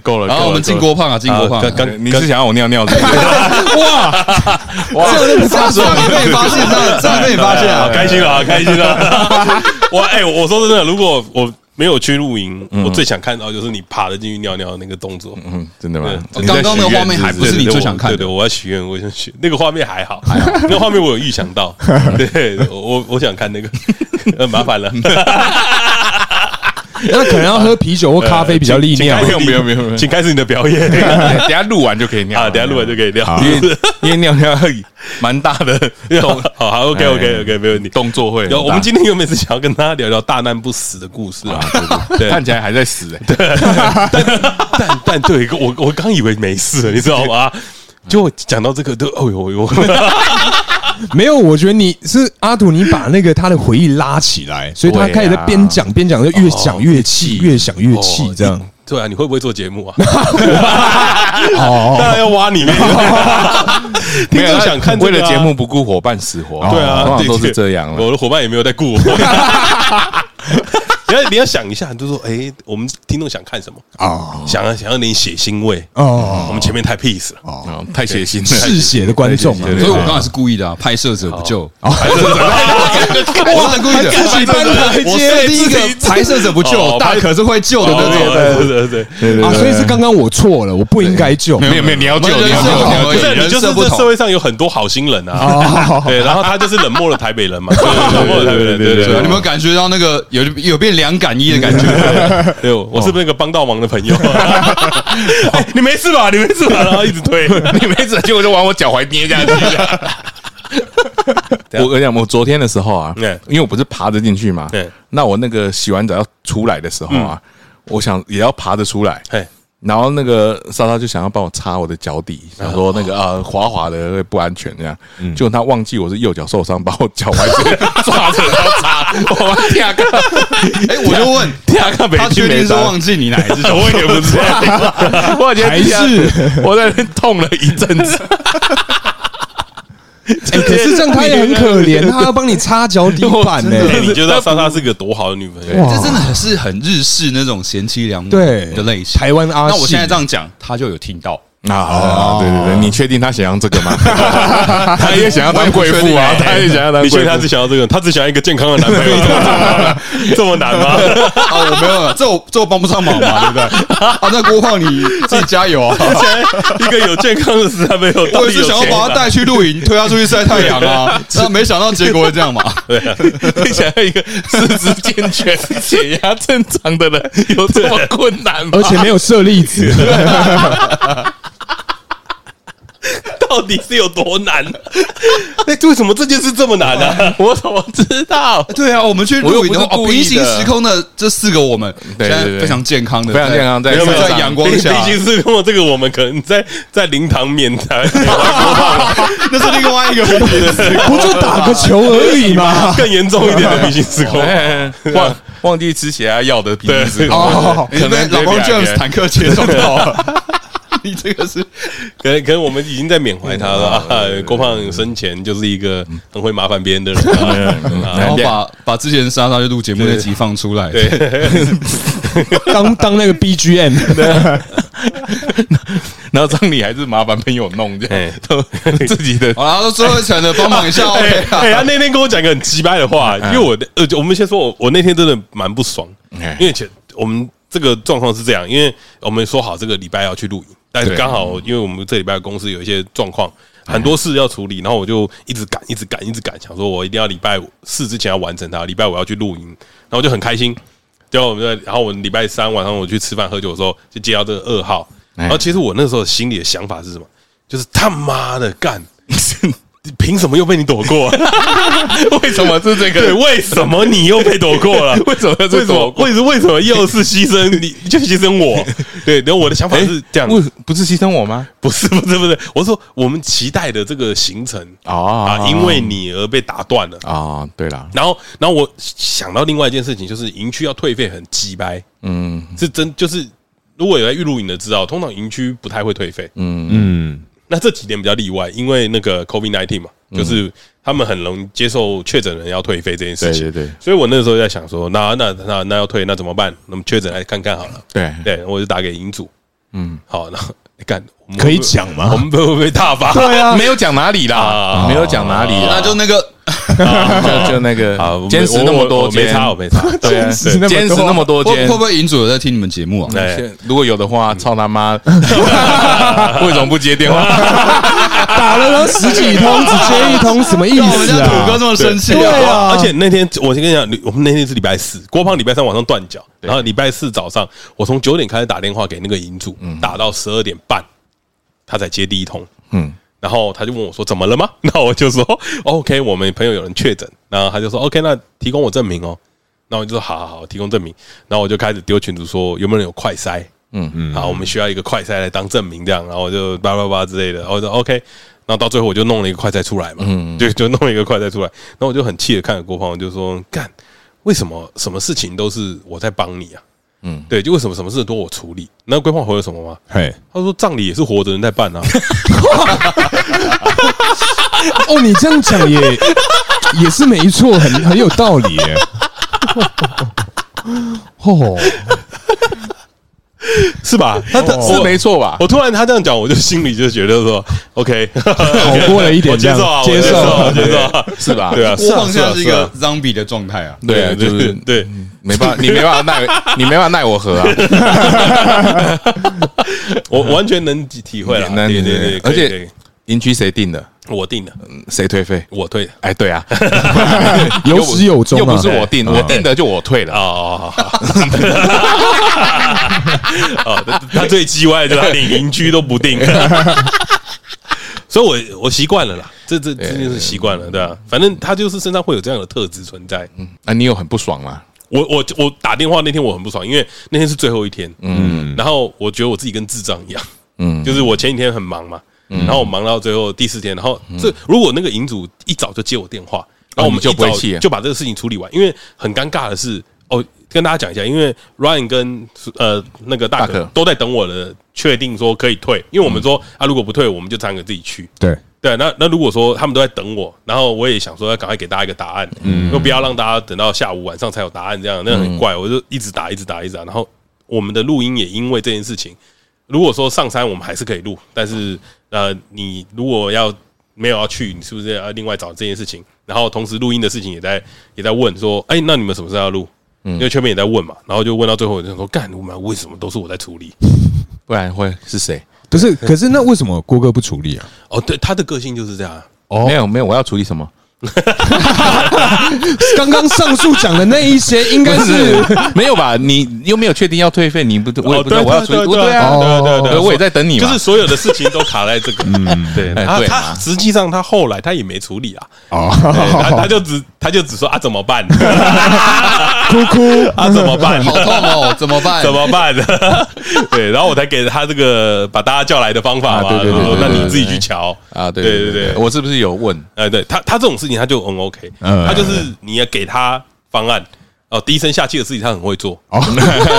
够了。然后我们进郭胖啊，进郭胖。刚你是想要我尿尿的？哇哇，这样这样被发现，这样被你发现啊！开心了，开心了！我哎，我说真的，如果我没有去露营，我最想看到就是你爬了进去尿尿的那个动作。嗯，真的吗？刚刚那个画面还不是你最想看的？对对，我要许愿，我想许那个画面还好，还好，那个画面我有预想到。对，我我想看那个，呃，麻烦了。那可能要喝啤酒或咖啡比较利尿。不用不用不用，请开始你的表演。等下录完就可以尿啊，等下录完就可以尿。因为 因为尿尿蛮大的动，好好 OK OK OK 没问题。动作会。我们今天有没有想要跟大家聊聊大难不死的故事啊？对，看起来还在死哎。但但但对，我我刚以为没事了，你知道吗？就讲到这个都，哦呦呦，没有，我觉得你是阿土，你把那个他的回忆拉起来，所以他开始在边讲边讲，就越讲越气，越想越气，这样。对啊，你会不会做节目啊？当然要挖你了。听众想看，为了节目不顾伙伴死活，对啊，都是这样。我的伙伴也没有在顾我。你要你要想一下，就说哎，我们听众想看什么啊？想要想要点血腥味哦。我们前面太 peace 了哦，太血腥了，嗜血的观众。所以我刚才是故意的啊，拍摄者不救，拍摄者，我是故意的，自己搬台阶。第一个拍摄者不救，大可是会救的，对对对对对啊！所以是刚刚我错了，我不应该救。没有没有，你要救，你要救，不是你就是这社会上有很多好心人啊。对，然后他就是冷漠的台北人嘛，冷漠的台北人，对对对。你们感觉到那个有有变两感一的感觉？对，我是不是那个帮倒忙的朋友？你没事吧？你没事吧？然后一直推，你没事，结果就往我脚踝捏下去。我跟你讲，我昨天的时候啊，因为我不是爬着进去嘛，对那我那个洗完澡要出来的时候啊，我想也要爬着出来。然后那个莎莎就想要帮我擦我的脚底，想说那个啊滑滑的会不安全这样，结果他忘记我是右脚受伤，把我脚踝 抓着要擦。我第二个，哎，我就问第二个，他确定是忘记你哪一只脚？我也不知道，我还是？我在那边痛了一阵子。哎，可是这样他也很可怜，他要帮你擦脚底板 呢。你觉得莎莎是个多好的女朋友？这真的是很日式那种贤妻良母的类型。台湾阿，那我现在这样讲，他就有听到。啊，对对对，你确定他想要这个吗？他也想要当贵妇啊，他也想要当。你确定他只想要这个？他只想要一个健康的男朋友，这么难吗？啊，我没有，这我这我帮不上忙嘛，对不对？啊，那郭胖你自己加油啊！一个有健康的男朋友，我也是想要把他带去露营，推他出去晒太阳啊，那没想到结果会这样嘛？对啊，你想要一个四肢健全、血压正常的人，有这么困难吗？而且没有舍利子。到底是有多难？哎，为什么这件事这么难呢？我怎么知道？对啊，我们去录影的话，平行时空的这四个我们，现在非常健康的，非常健康，在在阳光下。平行时空的这个我们，可能在在灵堂面谈，那是另外一个不就打个球而已嘛？更严重一点的平行时空，忘忘记吃血压药的平行时空，可能老公 James 坦克切中了。你这个是，可能可能我们已经在缅怀他了。郭胖生前就是一个很会麻烦别人的人，然后把把之前莎莎就录节目那集放出来，对，当当那个 BGM，然后张礼还是麻烦朋友弄这样，都 自己的，然后最后一层的帮忙一下。哎，他那天跟我讲一个很鸡掰的话，因为我呃，我们先说我我那天真的蛮不爽，因为前我们这个状况是这样，因为我们说好这个礼拜要去录影。但是刚好，因为我们这礼拜公司有一些状况，很多事要处理，然后我就一直赶，一直赶，一直赶，想说我一定要礼拜四之前要完成它。礼拜五要去露营，然后我就很开心。结果我们在，然后我们礼拜三晚上我去吃饭喝酒的时候，就接到这个噩耗。然后其实我那时候心里的想法是什么？就是他妈的干！凭什么又被你躲过？为什么是这个？对，为什么你又被躲过了？为什么？为什么？为什么？为什么又是牺牲你？就牺牲我？对，然后我的想法是这样，不是牺牲我吗？不是，不是，不是。我说我们期待的这个行程啊，因为你而被打断了啊。对了，然后，然后我想到另外一件事情，就是营区要退费很鸡掰。嗯，是真，就是如果有在玉露营的知道，通常营区不太会退费。嗯嗯。那这几年比较例外，因为那个 COVID-19 嘛，就是他们很容易接受确诊人要退费这件事情。对对对，所以我那时候在想说，那那那那要退，那怎么办？那么确诊来看看好了。对对，我就打给银主。嗯，好，那你看可以讲吗？我们会不会被挞伐？对啊，没有讲哪里啦，没有讲哪里，那就那个 就就那个 坚持那么多间，没差，我没差。对啊，坚持那么多天，会不会银主有在听你们节目啊？对，如果有的话，操他妈，为什么不接电话？打了十几通，只接一通，什么意思啊？土哥这么生气？对啊，而且那天我先跟你讲，我们那天是礼拜四，郭胖礼拜三晚上断脚，然后礼拜四早上，我从九点开始打电话给那个银主，打到十二点半，他才接第一通。嗯。然后他就问我说：“怎么了吗？”那我就说：“OK，我们朋友有人确诊。”然后他就说：“OK，那提供我证明哦。”那我就说：“好好好，提供证明。”然后我就开始丢群主说：“有没有人有快筛？”嗯嗯，好，我们需要一个快筛来当证明，这样。然后我就叭叭叭之类的。我就 OK。然后到最后我就弄了一个快菜出来嘛，嗯，就就弄了一个快菜出来。然后我就很气的看着郭胖，我就说：“干，为什么什么事情都是我在帮你啊？”嗯，对，就为什么什么事都我处理？那规划回了什么吗？嘿，他说葬礼也是活着人在办啊。哦，你这样讲也也是没错，很很有道理耶。哦。是吧？他他是没错吧？我突然他这样讲，我就心里就觉得说，OK，好过了一点，接受，接受，接受，是吧？对啊，放下是一个 zombie 的状态啊。对啊，就是对，没办法，你没办法 奈，你没办法奈我何啊。我完全能体会了，对对对，而且营区谁定的？我定的，谁退费？我退。哎，对啊，有始有终，又不是我定，我定的就我退了。哦哦 哦，他最叽歪的，他连邻居都不定，所以我我习惯了啦，这这这就是习惯了，对吧？反正他就是身上会有这样的特质存在。嗯，啊，你有很不爽吗？我我我打电话那天我很不爽，因为那天是最后一天，嗯，然后我觉得我自己跟智障一样，嗯，就是我前几天很忙嘛。然后我忙到最后第四天，然后这如果那个营主一早就接我电话，然后我们就不会气，就把这个事情处理完。因为很尴尬的是，哦，跟大家讲一下，因为 Ryan 跟呃那个大可都在等我的确定说可以退，因为我们说啊，如果不退，我们就三个自己去。对对，那那如果说他们都在等我，然后我也想说要赶快给大家一个答案，嗯，又不要让大家等到下午晚上才有答案，这样那样很怪。我就一直打，一直打，一直打。然后我们的录音也因为这件事情，如果说上山我们还是可以录，但是。呃，你如果要没有要去，你是不是要另外找这件事情？然后同时录音的事情也在也在问说，哎，那你们什么时候要录？嗯，因为圈面也在问嘛，然后就问到最后，我就说，干，我们为什么都是我在处理？不然会是谁？不是，可是那为什么郭哥不处理啊？哦，对，他的个性就是这样。哦，没有没有，我要处理什么？刚刚上述讲的那一些，应该是没有吧？你又没有确定要退费，你不我也不知道我要处理。对啊，对对对，我也在等你。就是所有的事情都卡在这个，嗯，对。他他实际上他后来他也没处理啊，哦，他他就只他就只说啊怎么办？哭哭啊怎么办？好痛哦，怎么办？怎么办？对，然后我才给了他这个把大家叫来的方法嘛。对对对，那你自己去瞧啊。对对对，我是不是有问？哎，对他他这种事情他就很 OK，他就是你要给他方案哦，低声下气的事情他很会做。哦，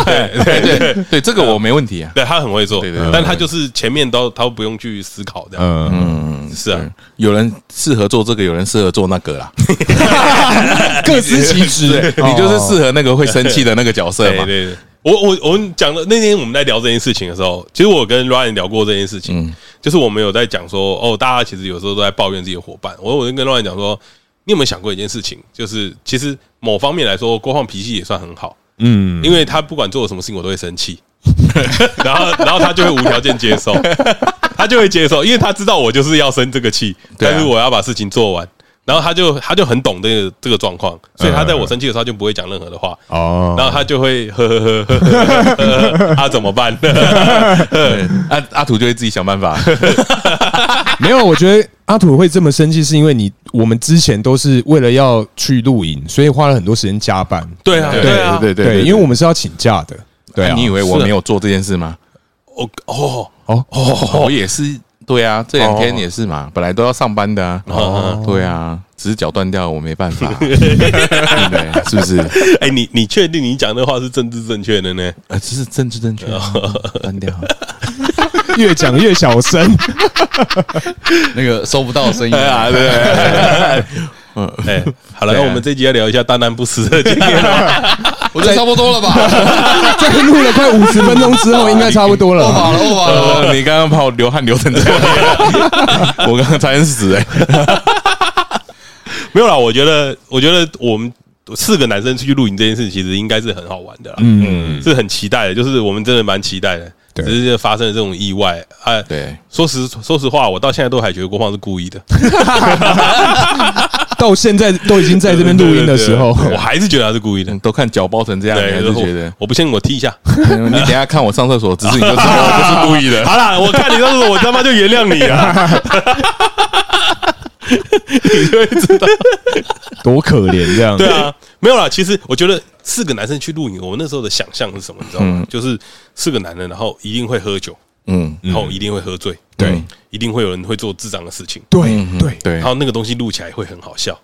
对 对对对，这个我没问题啊，对他很会做，对对，但他就是前面都他都不用去思考这样。嗯嗯，是啊，有人适合做这个，有人适合做那个啦，各司其职。你就是适合那个会生气的那个角色嘛。对对，我我我们讲的那天我们在聊这件事情的时候，其实我跟 Ryan 聊过这件事情，就是我们有在讲说，哦，大家其实有时候都在抱怨自己的伙伴。我我就跟 Ryan 讲说。你有没有想过一件事情？就是其实某方面来说，郭放脾气也算很好，嗯，因为他不管做了什么事情，我都会生气，然后然后他就会无条件接受，他就会接受，因为他知道我就是要生这个气，但是我要把事情做完。然后他就他就很懂这个这个状况，所以他在我生气的时候就不会讲任何的话。哦，然后他就会呵呵呵呵呵呵，他怎么办？阿阿土就会自己想办法。没有，我觉得阿土会这么生气，是因为你我们之前都是为了要去露营，所以花了很多时间加班。对啊，对对对对，因为我们是要请假的。对啊，你以为我没有做这件事吗？哦哦哦，我也是。对啊，这两天也是嘛，本来都要上班的啊。哦，对啊，只是脚断掉，我没办法，对，是不是？哎，你你确定你讲的话是政治正确的呢？呃，这是政治正确，断掉，越讲越小声，那个收不到声音啊，对。嗯，哎，好了，那我们这集要聊一下大难不死的经验了。我觉得差不多了吧？在录了快五十分钟之后，应该差不多了。你刚刚把我流汗流成这样，我刚刚差点死哎！没有啦，我觉得，我觉得我们四个男生出去露营这件事，其实应该是很好玩的啦，嗯，是很期待的，就是我们真的蛮期待的。只是发生了这种意外啊！对，说实说实话，我到现在都还觉得郭胖是故意的。到现在都已经在这边录音的时候，我还是觉得他是故意的。都看脚包成这样，还是觉得我不信，我踢一下。你等下看我上厕所姿势，你就知道 我不是故意的。好了，我看你上厕所，我他妈就原谅你啊！你就会知道多可怜这样。对啊，没有啦。其实我觉得四个男生去露营，我们那时候的想象是什么？你知道吗？嗯、就是四个男人，然后一定会喝酒，嗯，然后一定会喝醉，对、嗯，一定会有人会做智障的事情，对对。对，然后那个东西录起来会很好笑。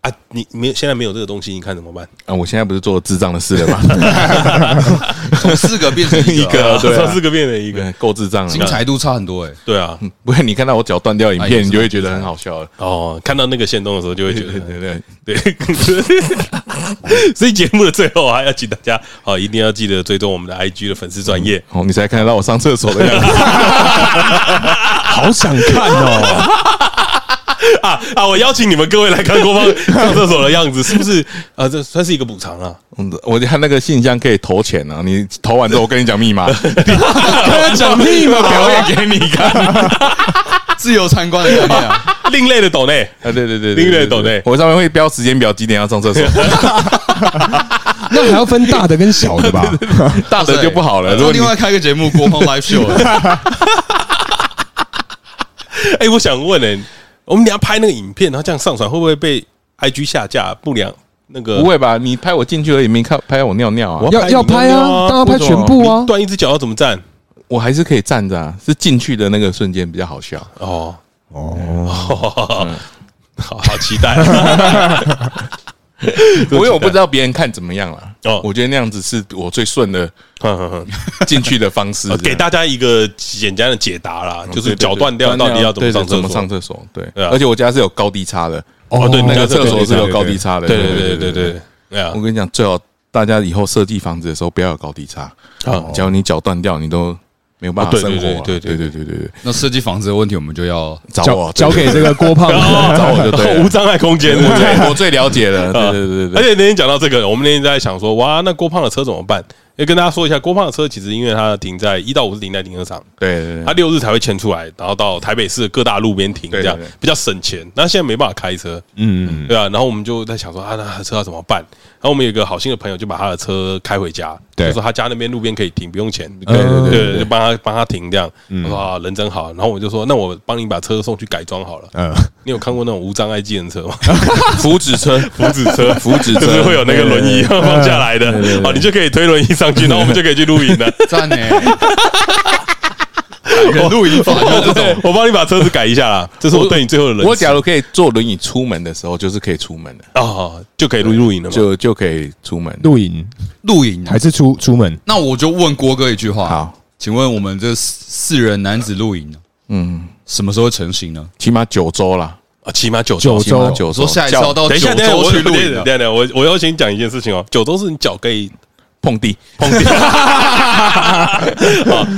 啊，你没现在没有这个东西，你看怎么办？啊，我现在不是做智障的事了吗？从四个变成一个，从四个变成一个，够智障了，精彩度差很多哎。对啊，不会，你看到我脚断掉影片，你就会觉得很好笑了。哦，看到那个线动的时候，就会觉得对对对。所以节目的最后还要请大家，好，一定要记得追踪我们的 IG 的粉丝专业哦，你才看得到我上厕所的样子，好想看哦。啊啊！我邀请你们各位来看郭胖 上厕所的样子，是不是？啊，这算是一个补偿啊。嗯，我看那个信箱可以投钱啊。你投完之后，我跟你讲密码，讲密码表演给你看，自由参观的概念啊。另类的抖内啊，对对对，另类的抖内，我上面会标时间表，几点要上厕所。那还要分大的跟小的吧？大的就不好了。如果另外开个节目，郭胖 live show。哎，我想问呢。我们等下拍那个影片，然后这样上传，会不会被 IG 下架？不良那个不会吧？你拍我进去了，也没看拍我尿尿啊？要要拍啊，当然拍全部啊！断一只脚要怎么站？我还是可以站着啊，是进去的那个瞬间比较好笑哦哦，好好期待。因 为我不知道别人看怎么样了哦，我觉得那样子是我最顺的 进去的方式，给大家一个简单的解答啦，就是脚断掉到底要怎么上怎么上厕所？对，而且我家是有高低差的。哦，对，那个厕所是有高低差的，对对对对对对。我跟你讲，最好大家以后设计房子的时候不要有高低差，假如你脚断掉，你都。没有办法生活，对对对对对对。那设计房子的问题，我们就要找我，交给这个郭胖，找我就对。无障碍空间，我最我最了解了。对对对对。而且那天讲到这个，我们那天在想说，哇，那郭胖的车怎么办？要跟大家说一下，郭胖的车其实因为它停在一到五是停在停车场，对对对，他六日才会牵出来，然后到台北市的各大路边停，这样比较省钱。那现在没办法开车，嗯，对啊。然后我们就在想说，啊，那车要怎么办？然后我们有一个好心的朋友就把他的车开回家，就说他家那边路边可以停，不用钱，对对对，就帮他帮他停这样。我说啊，人真好。然后我就说，那我帮你把车送去改装好了。嗯，你有看过那种无障碍计程车吗？福祉车，福祉车，福祉车就是会有那个轮椅放下来的，好，你就可以推轮椅上去，然后我们就可以去露营了。赞呢。露营法就是这种，我帮你把车子改一下啦。这是我对你最后的人。我假如可以坐轮椅出门的时候，就是可以出门的哦，就可以露露营了，就就可以出门露营，露营还是出出门？那我就问郭哥一句话，好，请问我们这四人男子露营，嗯，什么时候成型呢？起码九周啦，啊，起码九九周，九周，下一次到九周去露营。等等，我我要先讲一件事情哦，九周是你脚可以。碰地，碰地，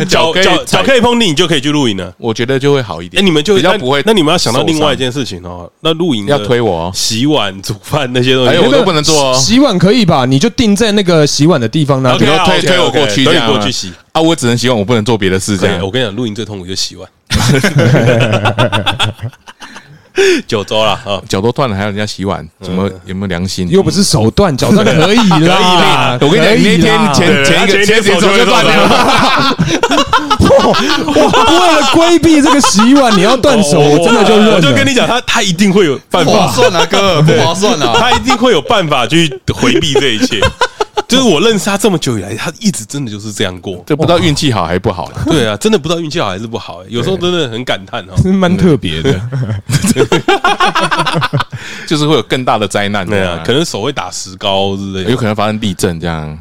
脚脚脚可以碰地，你就可以去露营了。我觉得就会好一点。哎，你们就比较不会。那你们要想到另外一件事情哦。那露营要推我哦洗碗、煮饭那些东西，哎，我都不能做哦。洗碗可以吧？你就定在那个洗碗的地方，那比如推推我过去，推你过去洗。啊，我只能洗碗，我不能做别的事。这样，我跟你讲，露营最痛苦就洗碗。九周了啊，脚都断了，还要人家洗碗，怎么有没有良心？又不是手断，脚断可以啦。我跟你讲，那天前前一个前几手就断掉了。为了规避这个洗碗，你要断手，我真的就认。我就跟你讲，他他一定会有办法，划算啊哥，不划算啊，他一定会有办法去回避这一切。就是我认识他这么久以来，他一直真的就是这样过，就不知道运气好还是不好了。对啊，真的不知道运气好还是不好。有时候真的很感叹哦，蛮特别的，就是会有更大的灾难。对啊，可能手会打石膏之类的，有可能发生地震这样。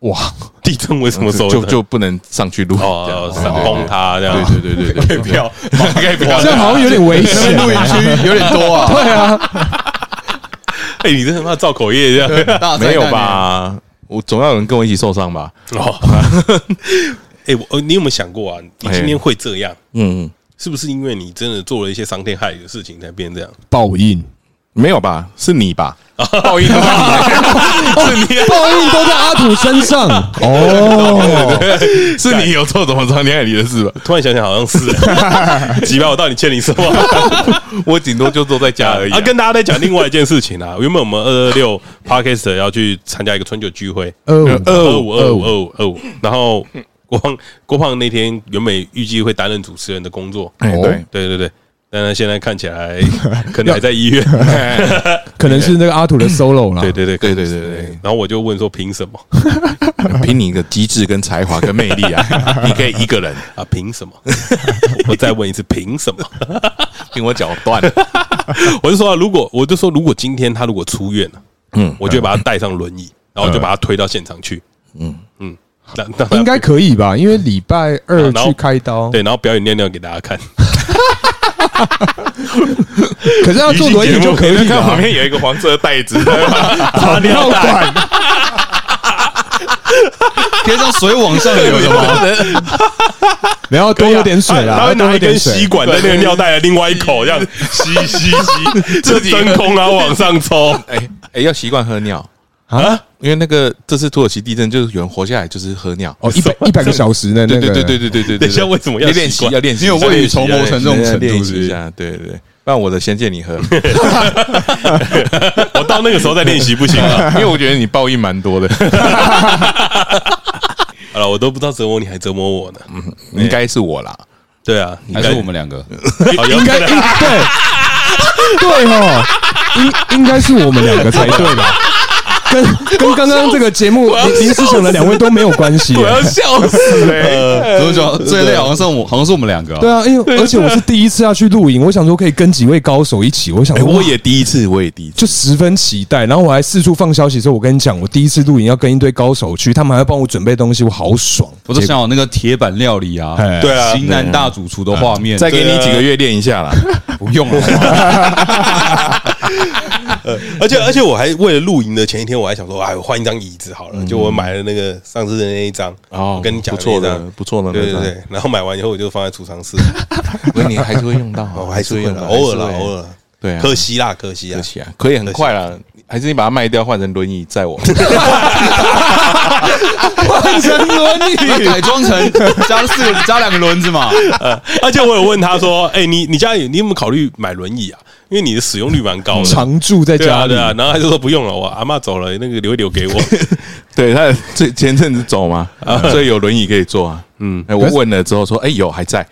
哇，地震为什么手就就不能上去录？哦，崩塌这样。对对对对，可以不要，可以不要，这样好像有点危险，录音区有点多啊。对啊，哎，你这他妈造口业这样？没有吧？我总要有人跟我一起受伤吧？哦，哎，我你有没有想过啊？你今天会这样，嗯，是不是因为你真的做了一些伤天害理的事情才变这样？报应，没有吧？是你吧？报应都在你，是你报应都在阿土身上哦。是你有做什么伤天害理的事吧？突然想想，好像是。几百，我到底欠你什么？我顶多就坐在家而已。啊，跟大家在讲另外一件事情啊。原本我们二二六 Podcast 要去参加一个春酒聚会，二五二五二五二五二五。然后郭胖郭胖那天原本预计会担任主持人的工作。哎，对对对对。但是现在看起来 可能还在医院，可能是那个阿土的 solo 了。对对对对对对对。然后我就问说：凭什么？凭你的机智跟才华跟魅力啊！你可以一个人啊？凭什么？我再问一次，凭什么？凭我脚断？我就说，如果我就说，如果今天他如果出院了，嗯，我就把他带上轮椅，然后就把他推到现场去。嗯嗯，那应该可以吧？因为礼拜二去开刀，对，然后表演尿尿给大家看。可是要做轮椅就可以看旁边有一个黄色的袋子，打尿管，可以让水往上流的吗？然后多喝点水啦，然后拿一根吸管在那个尿袋的另外一口这样吸吸吸，自己真空然后往上抽。哎哎，要习惯喝尿啊，因为那个这次土耳其地震就是有人活下来就是喝尿哦，一百 一百个小时呢，对对对对对对对。等一下为什么要练习？要练习，因为未雨绸缪成这种程度，练习一下，对对对。那我的先借你喝，我到那个时候再练习不行吗？因为我觉得你报应蛮多的。好了，我都不知道折磨你还折磨我呢，应该是我啦。对啊，还是我们两个？应该对对哦，应应该是我们两个才对吧？跟跟刚刚这个节目临时想的两位都没有关系，我要笑死了。怎么讲？最累好像是我，好像是我们两个。对啊，因为而且我是第一次要去露营，我想说可以跟几位高手一起。我想，我也第一次，我也第一次，就十分期待。然后我还四处放消息说，我跟你讲，我第一次露营要跟一堆高手去，他们还要帮我准备东西，我好爽。我就想好那个铁板料理啊，对啊，型男大主厨的画面，再给你几个月练一下啦。不用了。而且而且我还为了露营的前一天，我还想说，哎，我换一张椅子好了。就我买了那个上次的那一张，哦跟你讲，不错的，不错的，对对对。然后买完以后，我就放在储藏室。那你还是会用到，我还是会用到，偶尔啦，偶尔。对，可惜啦，可惜啊，可惜啊，可以很快啦。还是你把它卖掉，换成轮椅载我，换成轮椅，改装成加四个加两个轮子嘛。而且我有问他说：“哎，你你家里你有没有考虑买轮椅啊？因为你的使用率蛮高的，常住在家里啊。”然后他就说：“不用了，我阿嬷走了，那个留一留给我。”对他最前阵子走嘛，所以有轮椅可以坐啊。嗯，我问了之后说：“哎，有还在。”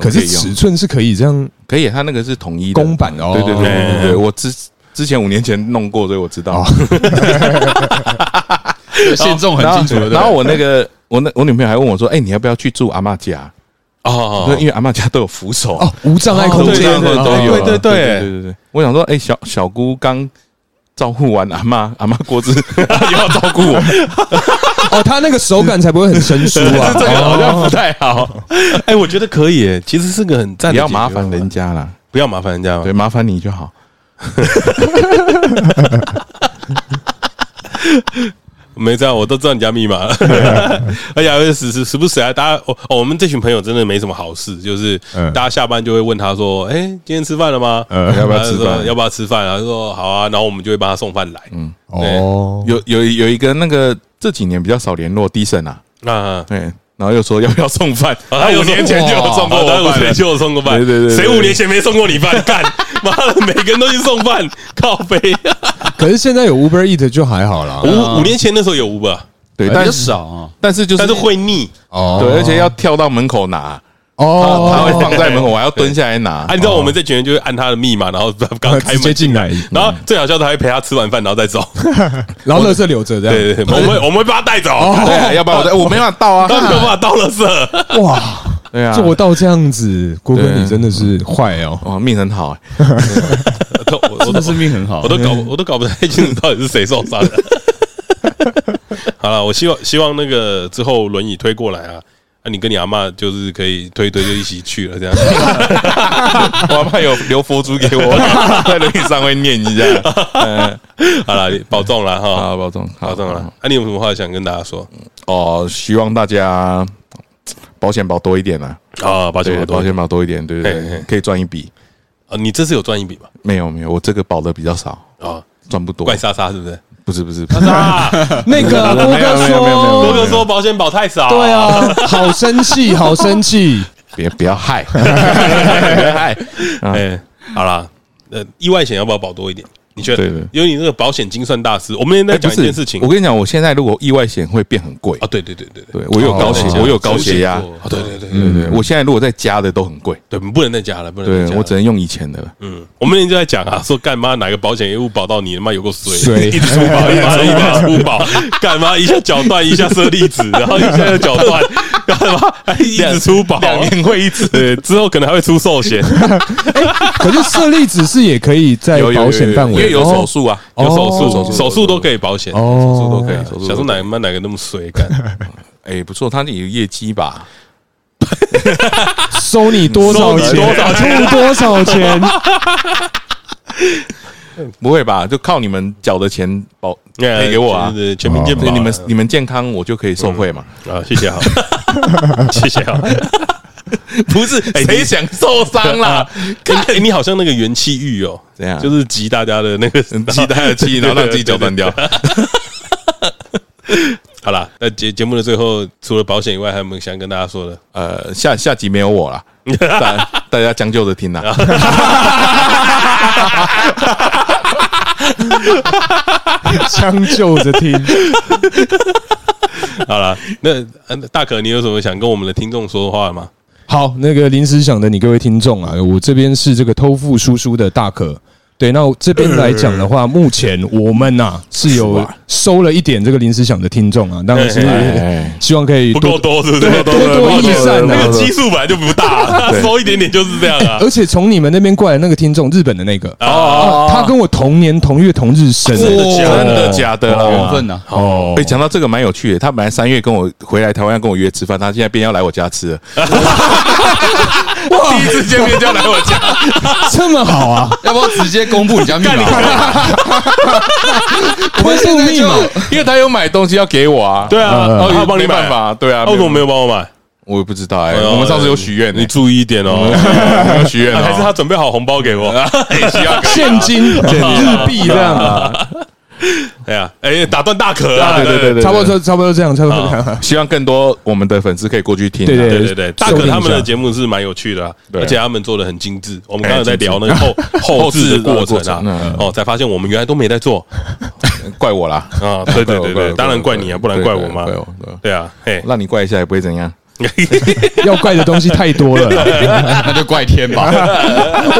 可是尺寸是可以这样，可以，他那个是统一公版哦。对对对对对，我之之前五年前弄过，所以我知道。限重很清楚。然后我那个我那我女朋友还问我说：“哎，你要不要去住阿嬷家？”哦，因为阿嬷家都有扶手。哦，无障碍空间都有。对对对对对。对，我想说，哎，小小姑刚照顾完阿嬷，阿嬷过子 又要照顾我。哦，他那个手感才不会很生疏啊，这个好像不太好。哎，我觉得可以，其实是个很赞，不要麻烦人家啦，不要麻烦人家，对，麻烦你就好。没这样，我都知道你家密码了。而且时时时不时啊，大家哦，我们这群朋友真的没什么好事，就是大家下班就会问他说：“哎，今天吃饭了吗？要不要吃饭？要不要吃饭？”他说：“好啊。”然后我们就会帮他送饭来。嗯，哦，有有有一个那个这几年比较少联络，低盛啊，啊，对。然后又说要不要送饭？他五年前就有送过，他五年前就有送过饭。对对对，谁五年前没送过你饭？干，妈的，每个人都去送饭，靠北。可是现在有 Uber Eat 就还好啦。五五年前那时候有 Uber，对，但是少啊。但是就是但是会腻哦，对，而且要跳到门口拿。哦，他会放在门口，我还要蹲下来拿。你知道我们这群人就是按他的密码，然后刚开门进来，然后最好笑的还会陪他吃完饭，然后再走，然后垃圾留着这样。对对对，我们我们会把他带走，对，要不然我我没办法倒啊，没办法倒垃圾。哇，对啊，做到这样子，郭哥你真的是坏哦，哦，命很好，我我都是命很好，我都搞我都搞不太清楚到底是谁受伤了。好了，我希望希望那个之后轮椅推过来啊。那你跟你阿嬷就是可以推推就一起去了，这样。我阿嬷有留佛珠给我，在轮椅上会念一下。好了，保重了哈，好保重，保重了。那你有什么话想跟大家说？哦，希望大家保险保多一点啦。啊，保险保保险保多一点，对对对，可以赚一笔。啊，你这次有赚一笔吗？没有没有，我这个保的比较少啊，赚不多。怪莎莎是不是？不是不是，那个郭哥说，郭哥说保险保太少。对啊，好生气，好生气，别不要害，别害。哎，好了，呃，意外险要不要保多一点？你觉得？因为你那个保险精算大师，我们现在讲一件事情。我跟你讲，我现在如果意外险会变很贵啊！对对对对对，我有高血，我有高血压。对对对对对，我现在如果再加的都很贵，对，不能再加了，不能。对，我只能用以前的了。嗯，我们那天就在讲啊，说干嘛哪个保险业务保到你他妈有个水，一直出保，一直出保，干嘛一下脚断，一下射粒子，然后一下又脚断，干嘛还一直出保，两年会一次，对，之后可能还会出寿险。可是设立只是也可以在保险范围，因为有手术啊。有手术，手术都可以保险，手术都可以。想说哪个哪个那么水干？哎，不错，他那有业绩吧？收你多少钱？多少钱？多少钱？不会吧？就靠你们缴的钱保赔给我啊！全民健保，你们你们健康，我就可以受惠嘛？啊，谢谢哈，谢谢哈。不是谁想受伤啦？哎，你好像那个元气玉哦，怎样？就是集大家的那个集大家的气，然后让自己脚断掉。好了，那节节目的最后，除了保险以外，还有没有想跟大家说的？呃，下下集没有我了，大大家将就着听呐。将就着听。好了，那大可，你有什么想跟我们的听众说的话吗？好，那个临时想的你各位听众啊，我这边是这个偷富叔叔的大可。对，那这边来讲的话，目前我们呐是有收了一点这个临时想的听众啊，当然是希望可以不够多，是不是？多多益善，那个基数本来就不大，收一点点就是这样啊。而且从你们那边过来那个听众，日本的那个哦，他跟我同年同月同日生，真的假的？缘分呐！哦，哎，讲到这个蛮有趣的，他本来三月跟我回来台湾跟我约吃饭，他现在变要来我家吃了。第一次见面就要来我家，这么好啊？要不要直接？公布你家密码，我现在就因为他有买东西要给我啊，对啊，他帮你买。法，对啊，为什么没有帮我买？我也不知道哎，我们上次有许愿，你注意一点哦，有许愿，还是他准备好红包给我，现金、日币这样。哎呀，哎，打断大可啊！对对对对，差不多，差不多这样，差不多这样。希望更多我们的粉丝可以过去听。对对对对，大可他们的节目是蛮有趣的，而且他们做的很精致。我们刚才在聊那个后 后置的过程啊，哦，才发现我们原来都没在做，怪我啦！啊，对对对对，当然怪你啊，不然怪我吗？对啊，嘿，让你怪一下也不会怎样。要怪的东西太多了，那就怪天吧。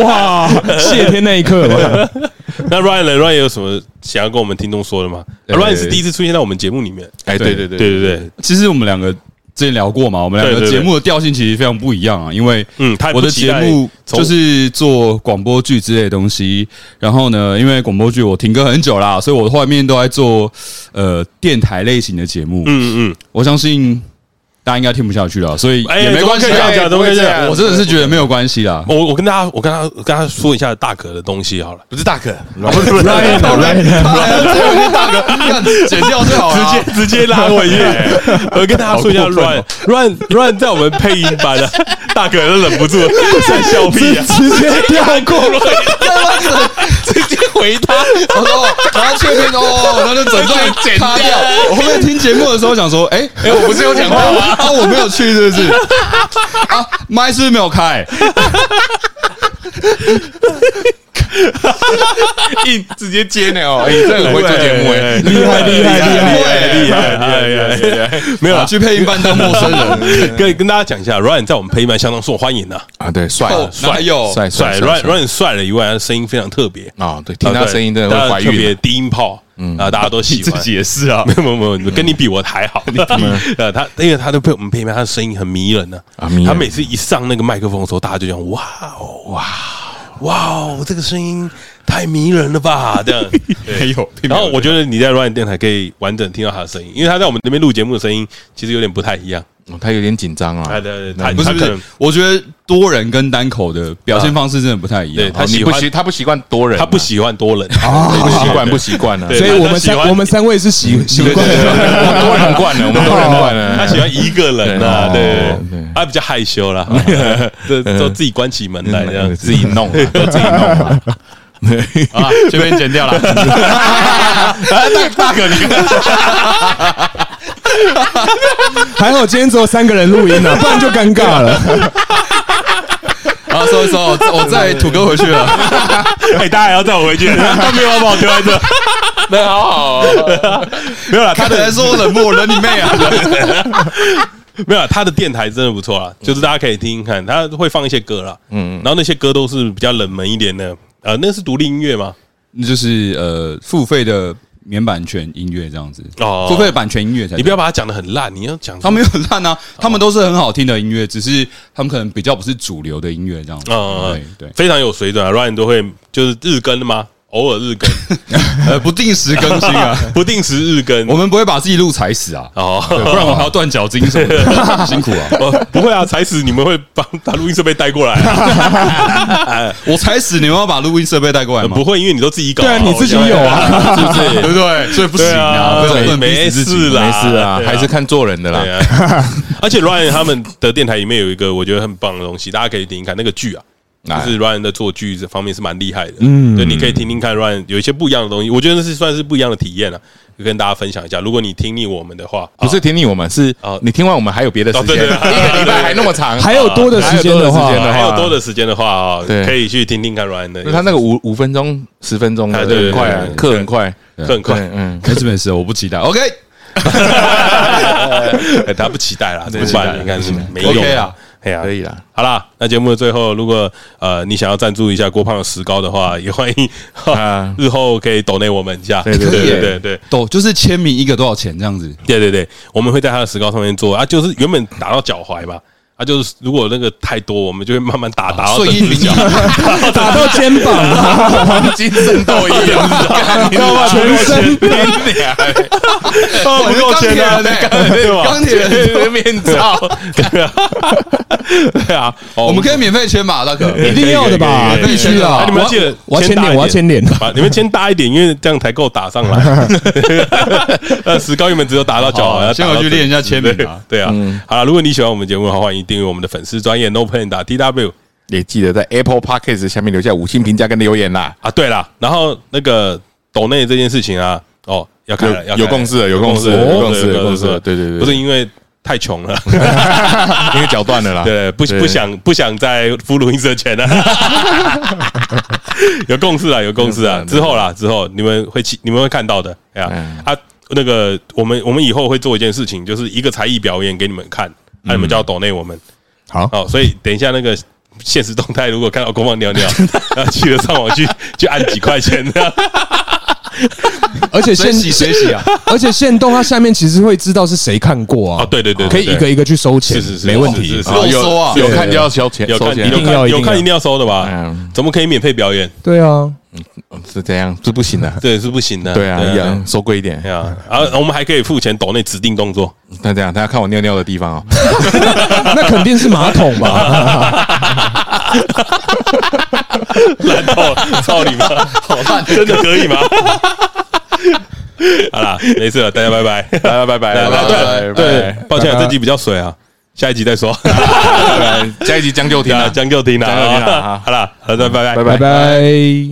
哇，谢天那一刻嘛。那 Ryan 呢？Ryan 有什么想要跟我们听众说的吗？Ryan 是第一次出现在我们节目里面。哎，对对对对对对。其实我们两个之前聊过嘛，我们两个节目的调性其实非常不一样啊。因为嗯，我的节目就是做广播剧之类的东西，然后呢，因为广播剧我停更很久啦，所以我后面都在做呃电台类型的节目。嗯嗯，我相信。大家应该听不下去了，所以也没关系。我真的是觉得没有关系啦。我我跟大家，我跟他跟他说一下大可的东西好了，不是大可，Ryan Ryan 大可，剪掉最好，直接直接拉回去。我跟大家说一下，Ryan Ryan Ryan 在我们配音班的大可都忍不住在笑屁啊，直接跳过了，直接回他，他说然后切片哦，然后就整段剪掉。我后面听节目的时候想说，哎哎，我不是有讲话吗？啊，我没有去，是不是？啊，麦是不是没有开？硬直接接呢哦，你这很会做节目哎，厉害厉害厉害厉害厉害厉害！没有去配音班当陌生人，可以跟大家讲一下，Ryan 在我们配音班相当受欢迎的啊，对，帅帅又帅帅，Ryan Ryan 帅了以外，他声音非常特别啊，对，听他声音真的会怀孕，特别低音炮。嗯啊，大家都喜欢，自己也是啊，没有没有没有，跟你比我还好。呃，他因为他都被我们配音，他的声音很迷人呢。啊，他每次一上那个麦克风的时候，大家就讲哇哦哇哇哦，这个声音太迷人了吧？这样没有。然后我觉得你在 Ryan 电台可以完整听到他的声音，因为他在我们那边录节目的声音其实有点不太一样。他有点紧张啊。对对对，他不是不是，我觉得多人跟单口的表现方式真的不太一样。对，他喜欢他不习惯多人，他不喜欢多人啊，不 习惯不习惯了。所以我们三我们三位是习习惯多人惯了，我们多人惯了。他喜欢一个人啊，对，他比较害羞啦，都都自己关起门来这样自己弄，都自己弄。啊，这边剪掉了。大大哥，你 还好今天只有三个人录音了，不然就尴尬了。啊，收一收，我载土哥回去了。哎，大家也要载我回去？他没有把我丢在这，那好好。没有了，他本来说我冷漠，冷你妹啊！没有，他的电台真的不错啊，就是大家可以听听看，他会放一些歌啦。嗯，然后那些歌都是比较冷门一点的。呃，那是独立音乐吗？那就是呃，付费的免版权音乐这样子哦，付费的版权音乐才。你不要把它讲得很烂，你要讲他没有很烂啊，他们都是很好听的音乐，只是他们可能比较不是主流的音乐这样子。哦，对对，非常有水准啊，Ryan 都会就是日更的吗？偶尔日更，呃，不定时更新啊，不定时日更，我们不会把自己录踩死啊，哦，不然我还要断脚筋什么的，辛苦啊，不会啊，踩死你们会把把录音设备带过来，我踩死你们要把录音设备带过来吗？不会，因为你都自己搞，对啊，你自己有啊，是不是？对不对？所以不行啊，没事啦，没事啊，还是看做人的啦。而且 Ryan 他们的电台里面有一个我觉得很棒的东西，大家可以听听看那个剧啊。就是 Ryan 的做剧这方面是蛮厉害的，嗯，对，你可以听听看 Ryan 有一些不一样的东西，我觉得是算是不一样的体验了，就跟大家分享一下。如果你听腻我们的话，不是听腻我们，是哦，你听完我们还有别的时间，一个礼拜还那么长，还有多的时间的话，还有多的时间的话啊，可以去听听看 Ryan 的。他那个五五分钟、十分钟的，很快，课很快，课很快，嗯，没事没事，我不期待，OK，他不期待了，怎么办？应该是没用啊。可以啦，好啦，那节目的最后，如果呃你想要赞助一下郭胖的石膏的话，也欢迎 啊日后可以抖内我们一下。对对对对对，抖就是签名一个多少钱这样子？对对对，我们会在他的石膏上面做啊，就是原本打到脚踝嘛。啊，就是如果那个太多，我们就会慢慢打打到一脚，打到肩膀，黄金圣斗一样，你知道吗？全身冰凉，不够钱啊！钢铁人的面罩，对啊，我们可以免费签嘛，大哥，一定要的吧？必须的，你们记得我要签脸，我要签脸，你们签大一点，因为这样才够打上来。呃，石膏原本只有打到脚踝，先回去练一下签名啊。对啊，好了，如果你喜欢我们节目的话，欢迎。订阅我们的粉丝专业 NoPen 打 D W，也记得在 Apple Podcast 下面留下五星评价跟留言啦。啊，对了，然后那个抖内这件事情啊，哦，要看了，有共识了，有共识，有共识，有共识，对对对，不是因为太穷了，因为脚断了啦，对，不不想不想再付录音室的钱 了，有共识啊，有共识啊，之后啦，之后你们会你们会看到的，哎呀，啊，那个我们我们以后会做一件事情，就是一个才艺表演给你们看。那你们就要抖内我们，好好，所以等一下那个限时动态，如果看到郭胖尿尿，要记得上网去 去按几块钱的。而且限洗谁洗啊？而且限动它下面其实会知道是谁看过啊？对对对，可以一个一个去收钱，是是是，没问题。有收啊，有看就要收钱，有看一定要有看一定要收的吧？怎么可以免费表演？对啊。嗯，是这样，是不行的，对，是不行的，对啊，一样收贵一点，啊，然后我们还可以付钱抖那指定动作，那这样，大家看我尿尿的地方哦，那肯定是马桶吧，烂透了，操你妈，好烂，真的可以吗？好了，没事了，大家拜拜，大家拜拜，对对，抱歉，这集比较水啊，下一集再说，下一集将就听啊，将就听啊，好。了，好的，拜拜，拜拜。